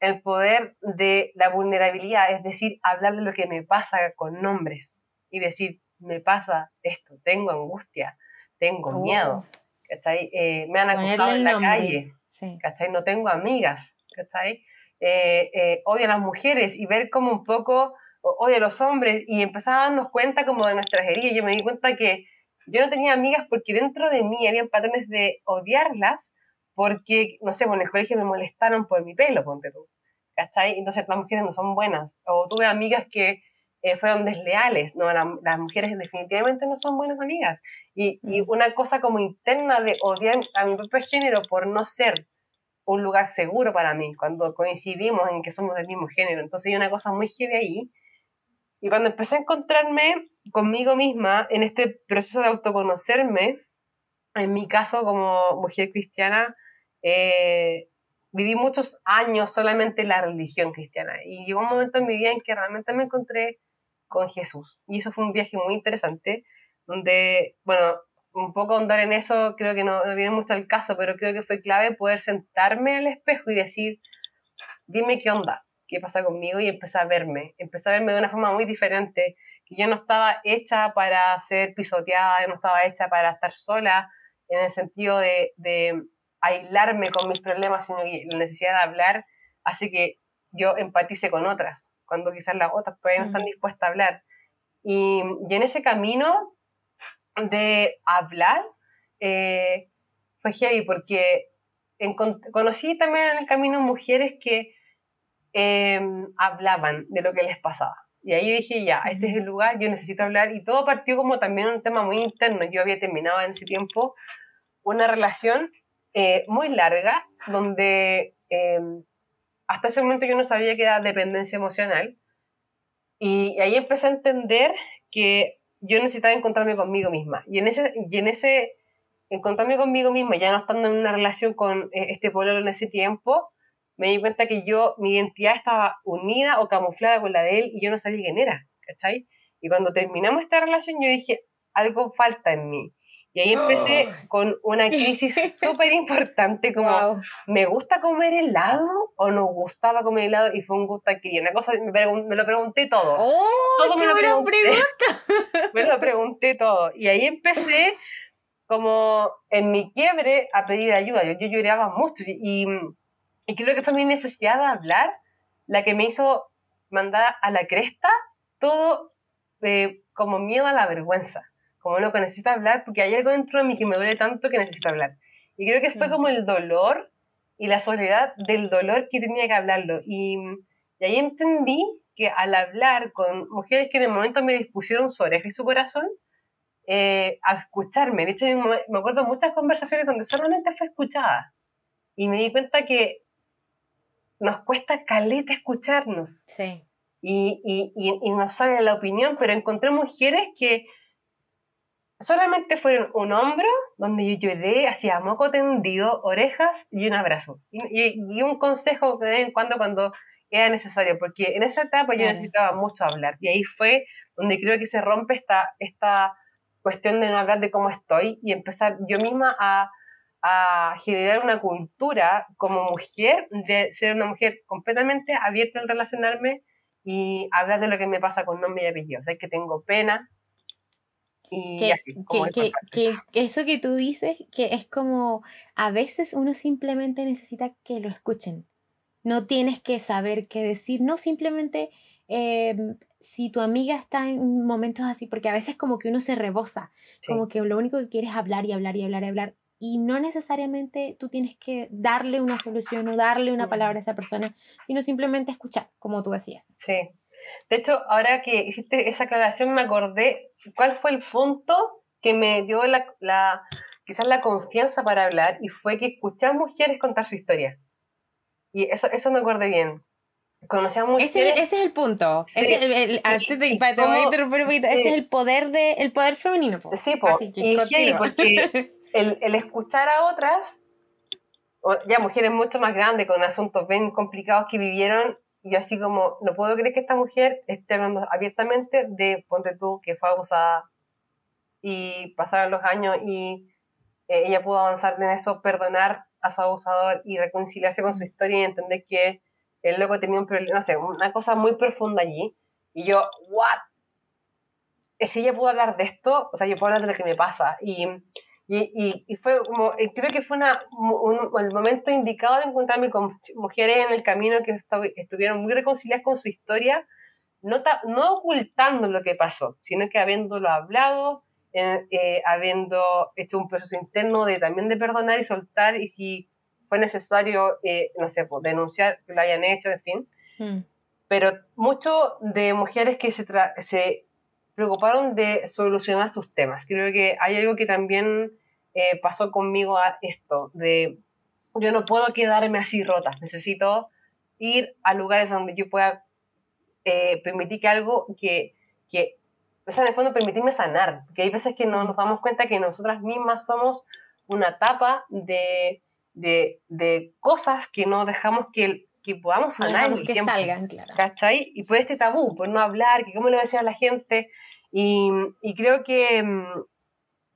el poder de la vulnerabilidad, es decir, hablar de lo que me pasa con nombres y decir, me pasa esto, tengo angustia, tengo oh. miedo, ¿cachai? Eh, me han acusado en la calle, ¿cachai? No tengo amigas, ¿cachai? Eh, eh, odio a las mujeres y ver como un poco odio a los hombres y empezar a darnos cuenta como de nuestras heridas. Yo me di cuenta que yo no tenía amigas porque dentro de mí había patrones de odiarlas porque, no sé, en el colegio me molestaron por mi pelo, ponte tú, ¿cachai? Entonces las mujeres no son buenas. O tuve amigas que eh, fueron desleales, no, las mujeres definitivamente no son buenas amigas. Y, y, mm. una cosa como interna de odiar a mi propio género por no ser un lugar seguro para mí, cuando coincidimos en que somos del mismo género. Entonces hay una cosa muy heavy ahí y cuando empecé a encontrarme conmigo misma en este proceso de autoconocerme, en mi caso como mujer cristiana, eh, viví muchos años solamente la religión cristiana. Y llegó un momento en mi vida en que realmente me encontré con Jesús. Y eso fue un viaje muy interesante, donde, bueno, un poco ahondar en eso creo que no, no viene mucho al caso, pero creo que fue clave poder sentarme al espejo y decir, dime qué onda, qué pasa conmigo y empecé a verme, empecé a verme de una forma muy diferente, que yo no estaba hecha para ser pisoteada, yo no estaba hecha para estar sola, en el sentido de, de aislarme con mis problemas, sino que la necesidad de hablar hace que yo empatice con otras, cuando quizás las otras todavía no están dispuestas a hablar. Y, y en ese camino de hablar eh, fue heavy porque conocí también en el camino mujeres que Em, hablaban de lo que les pasaba. Y ahí dije, ya, este es el lugar, yo necesito hablar. Y todo partió como también un tema muy interno. Yo había terminado en ese tiempo una relación eh, muy larga, donde em, hasta ese momento yo no sabía que era dependencia emocional. Y, ahí empecé a entender que yo necesitaba encontrarme conmigo misma. Y en ese, y en ese encontrarme conmigo misma, ya no estando en una relación con eh, este pueblo en ese tiempo, me di cuenta que yo, mi identidad estaba unida o camuflada con la de él y yo no sabía quién era, ¿cachai? Y cuando terminamos esta relación yo dije, algo falta en mí. Y ahí empecé con una [laughs] crisis súper importante, como, ¿me gusta comer helado o no gustaba comer helado? Y fue un gusto adquirido. Una cosa, me, lo pregunté todo. ¡Oh, todo me lo pregunté. Pregunta. [laughs] me lo pregunté todo. Y ahí empecé como en mi quiebre a pedir ayuda. Yo, yo lloraba mucho y y creo que fue mi necesidad de hablar la que me hizo mandar a la cresta todo eh, como miedo a la vergüenza. Como lo que necesito hablar, porque hay algo dentro de mí que me duele tanto que necesito hablar. Y creo que fue como el dolor y la soledad del dolor que tenía que hablarlo. Y, y ahí entendí que al hablar con mujeres que en el momento me dispusieron su oreja y su corazón, eh, a escucharme. De hecho, me acuerdo muchas conversaciones donde solamente fue escuchada. Y me di cuenta que nos cuesta caleta escucharnos. Sí. Y, y, y, nos sale la opinión, pero encontré mujeres que solamente fueron un hombro donde yo lloré, hacía moco tendido, orejas y un abrazo. Y, y, un consejo de vez en cuando cuando era necesario, porque en esa etapa yo necesitaba mucho hablar. Y ahí fue donde creo que se rompe esta, esta cuestión de no hablar de cómo estoy y empezar yo misma a a generar una cultura como mujer, de ser una mujer completamente abierta al relacionarme y hablar de lo que me pasa con nombre y apellido. O sea, que tengo pena. Y que, así, que, que, eso que tú dices, que es como a veces uno simplemente necesita que lo escuchen. No tienes que saber qué decir, no simplemente em, si tu amiga está en momentos así, porque a veces como que uno se rebosa, como que lo único que quiere es hablar y hablar y hablar y hablar y no necesariamente tú tienes que darle una solución o darle una palabra a esa persona, sino simplemente escuchar, como tú decías. Sí. De hecho, ahora que hiciste esa aclaración, me acordé cuál fue el punto que me dio la, la quizás la confianza para hablar y fue que escuché a mujeres contar su historia. Y eso, eso me acordé bien. conocía mujeres... Ese, ese es el punto. Sí. Ese, el, el- antes de- y para- te voy a cómo- interrumpir un poquito. Ese sí. es el poder, de, el poder femenino. po. Sí, po. Que Y porque [laughs] el, el escuchar a otras, ya mujeres mucho más grandes, con asuntos bien complicados que vivieron, y yo así como, no puedo creer que esta mujer esté hablando abiertamente de, ponte tú, que fue abusada, y pasaron los años y eh, ella pudo avanzar en eso, perdonar a su abusador y reconciliarse con su historia y entender que el loco tenía un problema, no sé, una cosa muy profunda allí. Y yo, ¿what? Si ella pudo hablar de esto, o sea, yo puedo hablar de lo que me pasa. Y, y, y, y fue como, creo que fue una, un, el momento indicado de encontrarme con mujeres en el camino que estuvieron muy reconciliadas con su historia, no, ta- no ocultando lo que pasó, sino que habiéndolo hablado, eh, eh, habiendo hecho un proceso interno de también de perdonar y soltar, y si fue necesario, eh, no sé, pues, denunciar que lo hayan hecho, en fin. Mm. Pero mucho de mujeres que se, se preocuparon de solucionar sus temas. Creo que hay algo que también eh, pasó conmigo a esto, de yo no puedo quedarme así rota, necesito ir a lugares donde yo pueda eh, permitir que algo que, que, o sea, en el fondo permitirme sanar, porque hay veces que no nos damos cuenta que nosotras mismas somos una tapa de, de, de cosas que no dejamos que, que podamos No sanar el que tiempo. salgan, claro. ¿cachai? Y por este tabú, por no hablar, que cómo le voy a decir a la gente. Y, y creo que mm,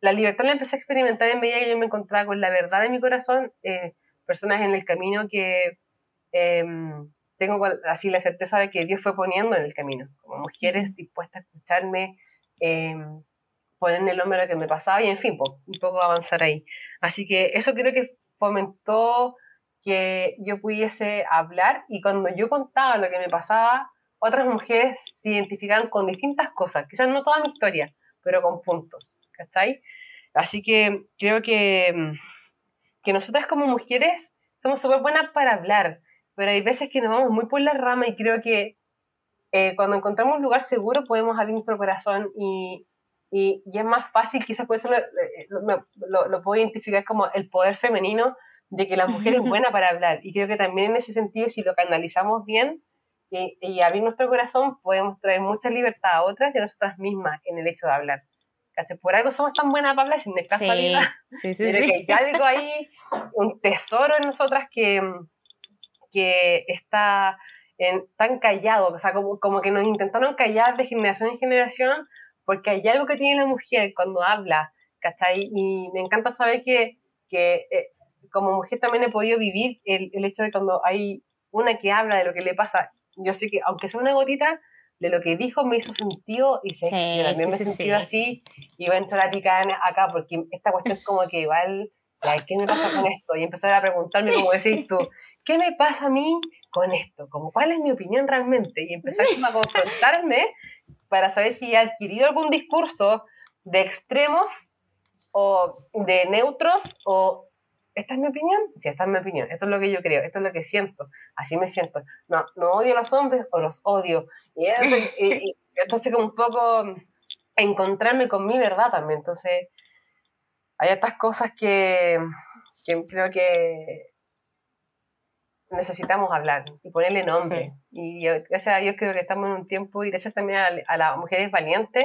la libertad la empecé a experimentar en medida que yo me encontraba con la verdad de mi corazón, eh, personas en el camino que em, tengo así la certeza de que Dios fue poniendo en el camino, como mujeres dispuestas a escucharme, em, poner en el hombro lo que me pasaba y en fin, po, un poco avanzar ahí. Así que eso creo que fomentó que yo pudiese hablar y cuando yo contaba lo que me pasaba, otras mujeres se identificaban con distintas cosas, quizás no toda mi historia, pero con puntos, ¿cachai? Así que creo que, mm, que nosotras como mujeres somos súper buenas para hablar, pero hay veces que nos vamos muy por la rama y creo que eh, cuando encontramos un lugar seguro podemos abrir nuestro corazón y, y, y es más fácil, quizás por eso lo, eh, lo, lo- lo puedo identificar como el poder femenino de que la mujer es [laughs] buena para hablar. Y creo que también en ese sentido, si lo canalizamos bien y, y abrir nuestro corazón, podemos traer mucha libertad a otras y a nosotras mismas en el hecho de hablar. ¿Cachai? Por algo somos tan buenas para hablar, sin de Sí, casualidad. sí, sí, [laughs] Pero que hay algo ahí, un tesoro en nosotras que, que está en- tan callado, o sea, como, como que nos intentaron callar de generación en generación, porque hay algo que tiene la mujer cuando habla, ¿cachai? Y me encanta saber que, que eh, como mujer también he podido vivir el, el hecho de cuando hay una que habla de lo que le pasa, yo sé que aunque sea una gotita, de lo que dijo me hizo sentido y sé que yo también sí, me sí, sentido sí. así y voy a entrar a picar acá porque esta cuestión como que igual, ay, ¿qué me pasa con esto? Y empezar a preguntarme, como decís tú, ¿qué me pasa a mí con esto? Como, ¿Cuál es mi opinión realmente? Y empezar a confrontarme para saber si he adquirido algún discurso de extremos o de neutros o esta es mi opinión, sí, esta es mi opinión, esto es lo que yo creo, esto es lo que siento, así me siento. No, no odio a los hombres o los odio. Y, eso- y- y [laughs] entonces como un poco encontrarme con mi verdad también. Entonces hay estas cosas que, que creo que necesitamos hablar y ponerle nombre. Y yo, gracias a Dios creo que estamos en un tiempo, y de hecho también a, a las mujeres valientes,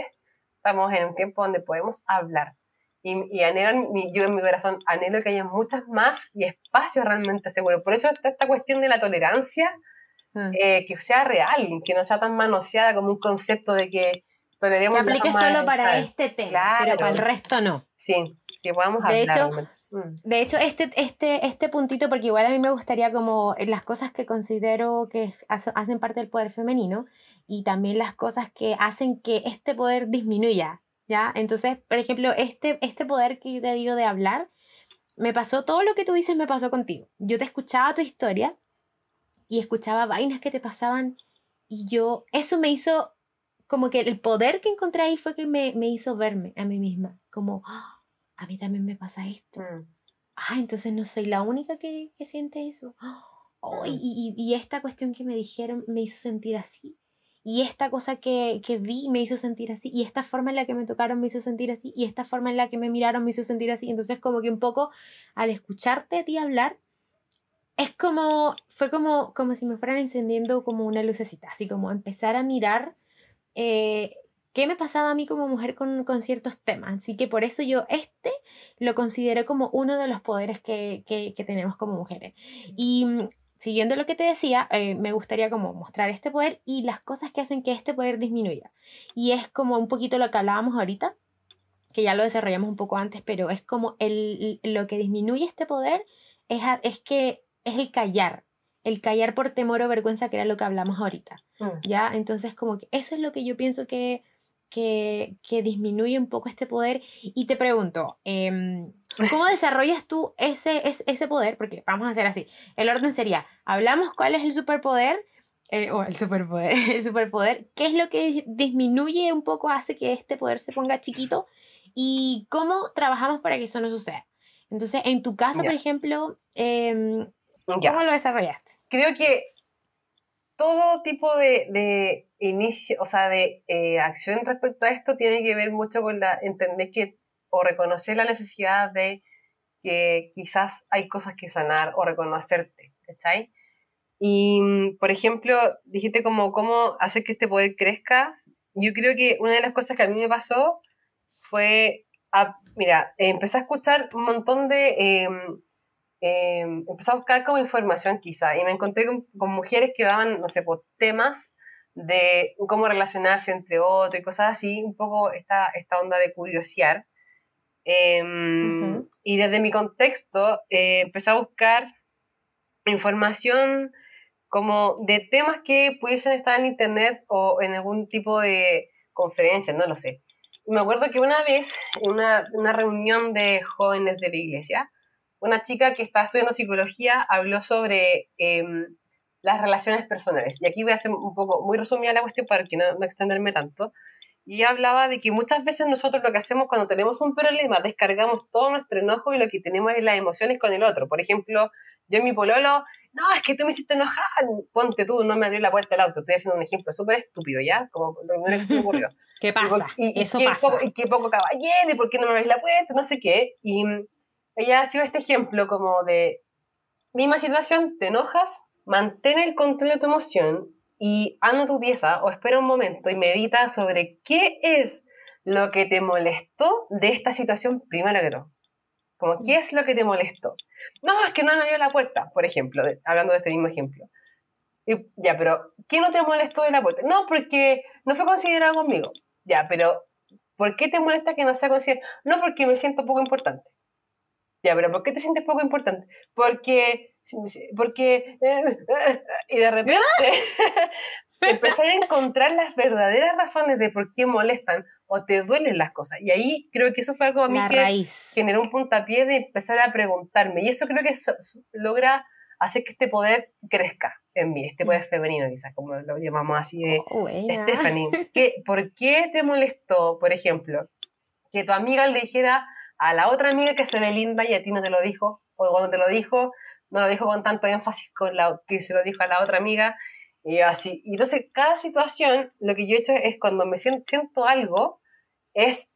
estamos en un tiempo donde podemos hablar. Y, y anhelo, mi- yo en mi corazón, anhelo que haya muchas más y espacios realmente seguros. Por eso está esta cuestión de la tolerancia, Mm. eh, que sea real, que no sea tan manoseada como un concepto de que toleremos Que aplique solo para este tema, Claro. pero para el resto no. Sí, que podamos De hablar. hecho. Mm. De hecho, este, este, este puntito, porque igual a mí me gustaría como las cosas que considero que hace- hacen parte del poder femenino y también las cosas que hacen que este poder disminuya, ¿ya? Entonces, por ejemplo, este, este poder que yo te digo de hablar, me pasó todo lo que tú dices, me pasó contigo. Yo te escuchaba tu historia y escuchaba vainas que te pasaban y yo, eso me hizo, como que el poder que encontré ahí fue que me, me hizo verme a mí misma, como, "Ah, a mí también me pasa esto Mm. ah, entonces no soy la única que, que siente eso. Oh, y, y- y esta cuestión que me dijeron me hizo sentir así. Y esta cosa que, que vi me hizo sentir así. Y esta forma en la que me tocaron me hizo sentir así. Y esta forma en la que me miraron me hizo sentir así. Entonces como que un poco al escucharte a ti hablar, es como, fue como, como si me fueran encendiendo como una lucecita, así como empezar a mirar eh, qué me pasaba a mí como mujer con, con, ciertos temas. Así que por eso yo este lo considero como uno de los poderes que, que, que tenemos como mujeres. Y mm, siguiendo lo que te decía, eh, me gustaría como mostrar este poder y las cosas que hacen que este poder disminuya. Y es como un poquito lo que hablábamos ahorita, que ya lo desarrollamos un poco antes, pero es como el, lo que disminuye este poder es, es que es el callar, el callar por temor o vergüenza, que era lo que hablamos ahorita. Mm. ¿Ya? Entonces, como que eso es lo que yo pienso que, que, que disminuye un poco este poder. Y te pregunto, em, ¿cómo [laughs] desarrollas tú ese, ese, poder? Porque vamos a hacer así. El orden sería, hablamos cuál es el superpoder. Eh, o el superpoder, [laughs] el superpoder, ¿qué es lo que disminuye un poco, hace que este poder se ponga chiquito? ¿Y cómo trabajamos para que eso no suceda? Entonces, en tu caso, por ejemplo, eh, ¿Cómo lo desarrollaste? Creo que todo tipo de, inicio, o sea, de eh, acción respecto a esto tiene que ver mucho con la, entender que, o reconocer la necesidad de que quizás hay cosas que sanar o reconocerte, ¿cachai? Y, por ejemplo, dijiste como cómo hacer que este poder crezca. Yo creo que una de las cosas que a mí me pasó fue, mira, empecé a escuchar un montón de em, eh, empecé a buscar como información quizá y me encontré con, mujeres que daban, no sé, por temas de cómo relacionarse entre otros y cosas así, un poco esta, esta onda de curiosear. Em, y desde mi contexto eh, empecé a buscar información como de temas que pudiesen estar en internet o en algún tipo de conferencia, no lo sé. me acuerdo que una vez, en una, una reunión de jóvenes de la iglesia, una chica que estaba estudiando psicología habló sobre em, las relaciones personales. Y aquí voy a hacer un poco muy resumida la cuestión para que no, no extenderme tanto. Y ella hablaba de que muchas veces nosotros lo que hacemos cuando tenemos un problema, descargamos todo nuestro enojo y lo que tenemos es las emociones con el otro. Por ejemplo, yo en mi pololo, no, es que tú me hiciste enojar, ponte tú, no me abrió la puerta del auto. Estoy haciendo un ejemplo súper estúpido, ¿ya? Como lo primero que se me ocurrió. [laughs] ¿Qué pasa? Y, Eso qué pasa. Poco, y qué poco caballero, y por qué no me abrís la puerta, no sé qué. Y ella ha sido este ejemplo como de, misma situación, te enojas, mantén el control de tu emoción y anda tu pieza o espera un momento y medita sobre qué es lo que te molestó de esta situación primero que todo. Como, ¿qué es lo que te molestó? No, es que no me dio la puerta, por ejemplo, hablando de este mismo ejemplo. Y, ya, pero ¿qué no te molestó de la puerta? No, porque no fue considerado conmigo. Ya, pero ¿por qué te molesta que no sea considerado? No, porque me siento poco importante. Ya, pero ¿por qué te sientes poco importante? Porque, porque, [laughs] y de repente [laughs] empezás a encontrar las verdaderas razones de por qué molestan o te duelen las cosas. Y ahí creo que eso fue algo a mí que generó un puntapié de empezar a preguntarme. Y eso creo que logra hacer que este poder crezca en mí, este poder femenino quizás, como lo llamamos así de oh, Stephanie. ¿Por qué te molestó, por ejemplo, que tu amiga le dijera a la otra amiga que se ve linda y a ti no te lo dijo, o cuando te lo dijo, no lo dijo con tanto énfasis con la que se lo dijo a la otra amiga, y así. Y entonces, cada situación, lo que yo he hecho es cuando me siento, siento algo, es,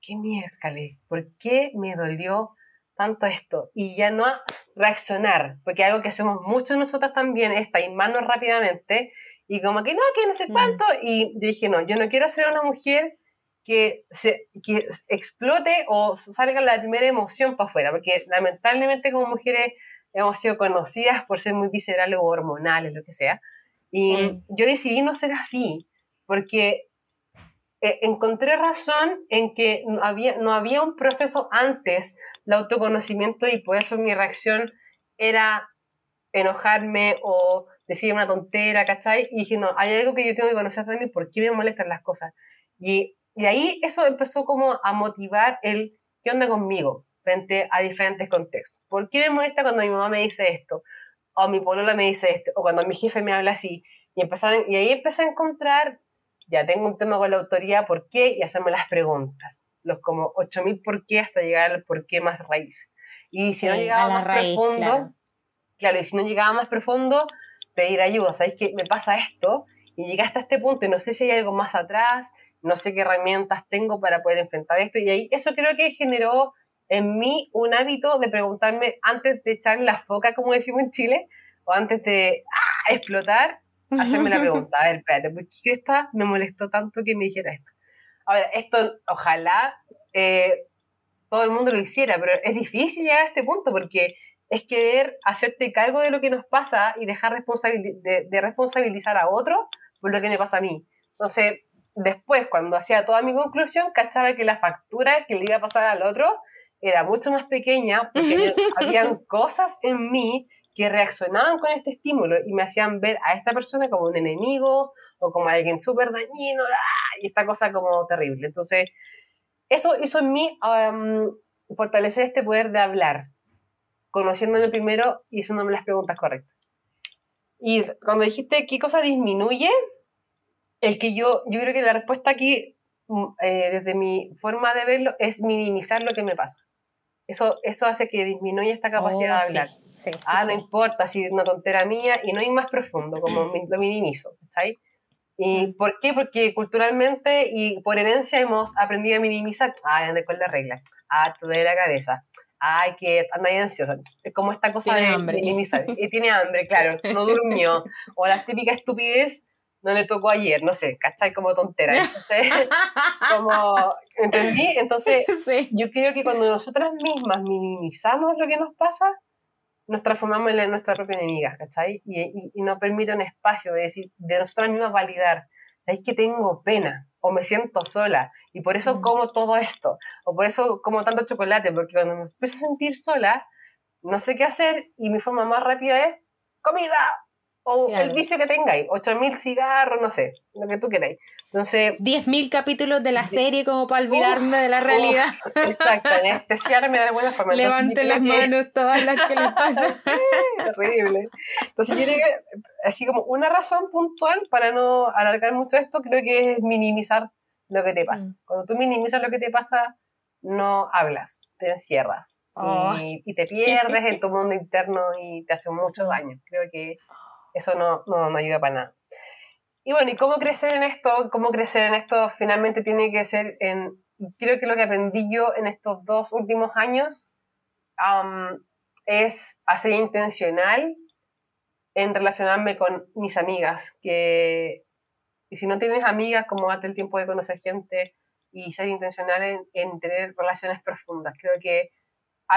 qué miércoles, ¿por qué me dolió tanto esto? Y ya no reaccionar, porque algo que hacemos mucho nosotras también es taimarnos rápidamente, y como que no, que no sé mm. cuánto, y yo dije, no, yo no quiero ser una mujer que, se, que explote o salga la primera emoción para afuera, porque lamentablemente como mujeres hemos sido conocidas por ser muy viscerales o hormonales, lo que sea. Y yo decidí no ser así, porque eh, encontré razón en que no había, no había un proceso antes de autoconocimiento y por eso mi reacción era enojarme o decir una tontera, ¿cachai? Y dije, no, hay algo que yo tengo que conocer de mí, ¿por qué me molestan las cosas? Y y ahí eso empezó como a motivar el qué onda conmigo frente a diferentes contextos. ¿Por qué me molesta cuando mi mamá me dice esto? O mi polola me dice esto, o cuando mi jefe me habla así. Y, empezaron, y ahí empecé a encontrar, ya tengo un tema con la autoridad, ¿por qué? Y hacerme las preguntas. Los como 8000 por qué hasta llegar al por qué más raíz. Y si no llegaba más profundo, claro. claro. y si no llegaba más profundo, pedir ayuda. ¿Sabes qué? Me pasa esto y llegué hasta este punto y no sé si hay algo más atrás no sé qué herramientas tengo para poder enfrentar esto. Y ahí eso creo que generó en mí un hábito de preguntarme antes de echar la foca, como decimos en Chile, o antes de ¡ah! explotar, hacerme la [laughs] pregunta, a ver, espérate, ¿por qué esta me molestó tanto que me dijera esto? Ahora, esto ojalá eh, todo el mundo lo hiciera, pero es difícil llegar a este punto porque es querer hacerte cargo de lo que nos pasa y dejar de, de responsabilizar a otro por lo que me pasa a mí. Entonces, después, cuando hacía toda mi conclusión, cachaba que la factura que le iba a pasar al otro era mucho más pequeña porque [laughs] habían cosas en mí que reaccionaban con este estímulo y me hacían ver a esta persona como un enemigo o como alguien súper dañino ¡ah! y esta cosa como terrible. Entonces, eso hizo en mí fortalecer este poder de hablar, conociéndome primero y haciéndome las preguntas correctas. Y cuando dijiste qué cosa disminuye, el que yo, yo creo que la respuesta aquí, mm, eh, desde mi forma de verlo, es minimizar lo que me pasa. Eso, eso hace que disminuya esta capacidad de oh, hablar. ah, no importa si es una tontera mía y no hay más profundo, como lo minimizo, ¿sabes? ¿Y por qué? Porque culturalmente y por herencia hemos aprendido a minimizar. Ah, ande con la regla. Ah, te duele la cabeza. Ay, que anda ahí ansiosa. Es como esta cosa de minimizar. Y tiene hambre, claro. No durmió. [laughs] O la típica estupidez no le tocó ayer, no sé, ¿cachai? Como tontera. [laughs] Entonces, como, ¿entendí? Entonces, [laughs] yo creo que cuando nosotras mismas minimizamos lo que nos pasa, nos transformamos en nuestra propia enemiga, ¿cachai? Y, y, nos permite un espacio de decir, de nosotras mismas validar, ¿sabéis que tengo pena? O me siento sola, y por eso mm. como todo esto, o por eso como tanto chocolate, porque cuando me empiezo a sentir sola, no sé qué hacer, y mi forma más rápida es comida, o el vicio que tengáis, 8.000 cigarros, no sé, lo que tú queráis. Entonces, 10.000 capítulos de la serie como para olvidarme de la realidad. exacto, anestesiarme de alguna forma. Levante las manos todas las que le pasan. [laughs] terrible. Entonces, yo creo que, así como una razón puntual para no alargar mucho esto, creo que es minimizar lo que te pasa. Mm. Cuando tú minimizas lo que te pasa, no hablas, te encierras. Y, y, te pierdes [laughs] en tu mundo interno y te hace mucho daño. Creo que eso no, no, ayuda para nada. Y bueno, ¿y cómo crecer en esto? ¿Cómo crecer en esto? Finalmente tiene que ser en, creo que lo que aprendí yo en estos dos últimos años es hacer intencional en relacionarme con mis amigas, que y si no tienes amigas, como date el tiempo de conocer gente y ser intencional en, en tener relaciones profundas. Creo que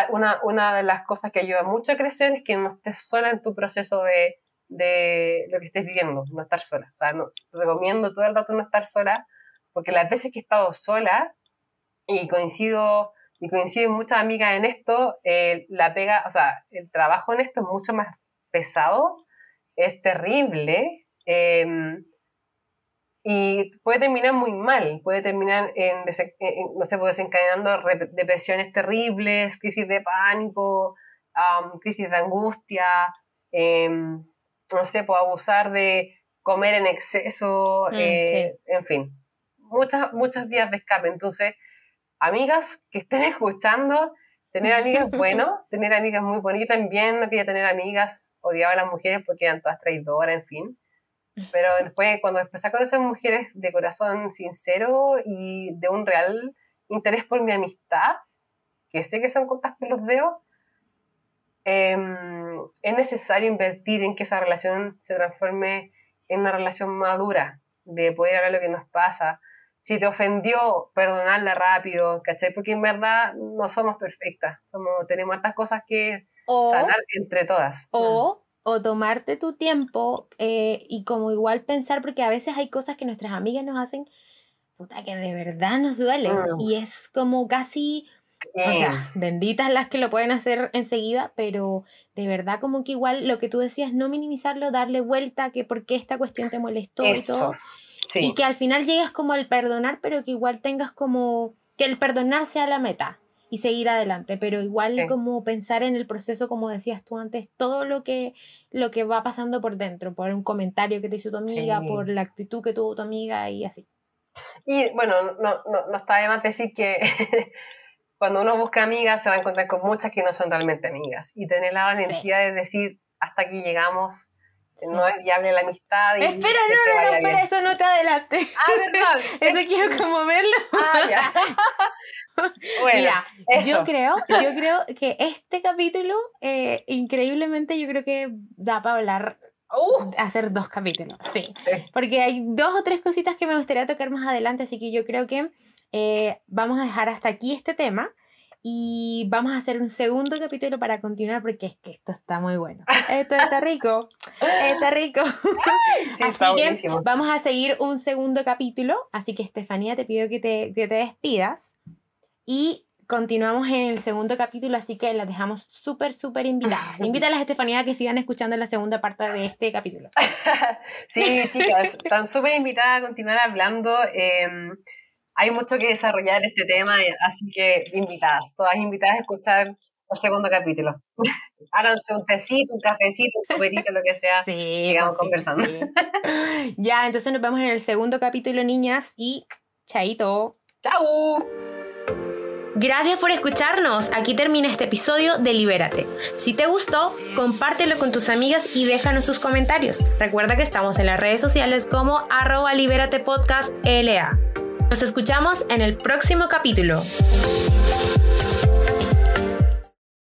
una, una, de las cosas que ayuda mucho a crecer es que no estés sola en tu proceso de, de lo que estés viviendo, no estar sola. O sea, no, recomiendo todo el rato no estar sola, porque las veces que he estado sola, y coincido, y coinciden muchas amigas en esto, eh, la pega, o sea, el trabajo en esto es mucho más pesado, es terrible, em, y puede terminar muy mal, puede terminar en, no sé, pues, desencadenando depresiones terribles, crisis de pánico, crisis de angustia, eh, no sé, pues abusar de comer en exceso, mm, eh, en fin, muchas, muchas vías de escape. Entonces, amigas que estén [laughs] escuchando, tener amigas [laughs] bueno, tener amigas muy bonitas. también no quería tener amigas, odiaba a las mujeres porque eran todas traidoras, en fin. Pero después, cuando empecé a conocer mujeres de corazón sincero y de un real interés por mi amistad, que sé que son contas que los veo, Em, es necesario invertir en que esa relación se transforme en una relación madura, de poder hablar lo que nos pasa. Si te ofendió, perdonarla rápido, ¿cachai? Porque en verdad no somos perfectas, somos, tenemos tantas cosas que sanar entre todas. O, o tomarte tu tiempo eh, y como igual pensar, porque a veces hay cosas que nuestras amigas nos hacen, puta, que de verdad nos duelen. Mm. Y es como casi o sea, benditas las que lo pueden hacer enseguida, pero de verdad como que igual lo que tú decías, no minimizarlo, darle vuelta, que por qué esta cuestión te molestó y todo. Y que al final llegues como al perdonar, pero que igual tengas como que el perdonar sea la meta y seguir adelante, pero igual como pensar en el proceso, como decías tú antes, todo lo que, lo que va pasando por dentro, por un comentario que te hizo tu amiga, por la actitud que tuvo tu amiga y así. Y bueno, no, no, no está de más decir que [laughs] cuando uno busca amigas se va a encontrar con muchas que no son realmente amigas. Y tener la valentía de decir, hasta aquí llegamos, no es viable la amistad. Y espera, no, no, no, espera, bien. eso no te adelante. Ah, verdad. [laughs] Eso quiero como verlo. Ah, ya. [laughs] bueno, Mira, eso. yo creo, yo [laughs] creo que este capítulo, eh, increíblemente, yo creo que da para hablar, Uh, hacer dos capítulos, sí. sí. Porque hay dos o tres cositas que me gustaría tocar más adelante, así que yo creo que eh, vamos a dejar hasta aquí este tema y vamos a hacer un segundo capítulo para continuar porque es que esto está muy bueno. Esto está [laughs] rico, está rico. Sí, está así que buenísimo. vamos a seguir un segundo capítulo, así que Estefanía te pido que te, que te despidas y continuamos en el segundo capítulo, así que las dejamos súper, súper invitadas. [laughs] Invítalas a Estefanía a que sigan escuchando la segunda parte de este capítulo. [laughs] Sí, chicas, están súper invitadas a continuar hablando. eh, hay mucho que desarrollar este tema, eh, así que invitadas, todas invitadas a escuchar el segundo capítulo. [laughs] Háganse un tecito, un cafecito, un copetito, lo que sea. Sí, sigamos sí, conversando. sí. [laughs] Ya, entonces nos vemos en el segundo capítulo, niñas, y chaito. ¡Chao! Gracias por escucharnos. Aquí termina este episodio de Libérate. Si te gustó, compártelo con tus amigas y déjanos sus comentarios. Recuerda que estamos en las redes sociales como arroba libérate podcast LA. Nos escuchamos en el próximo capítulo.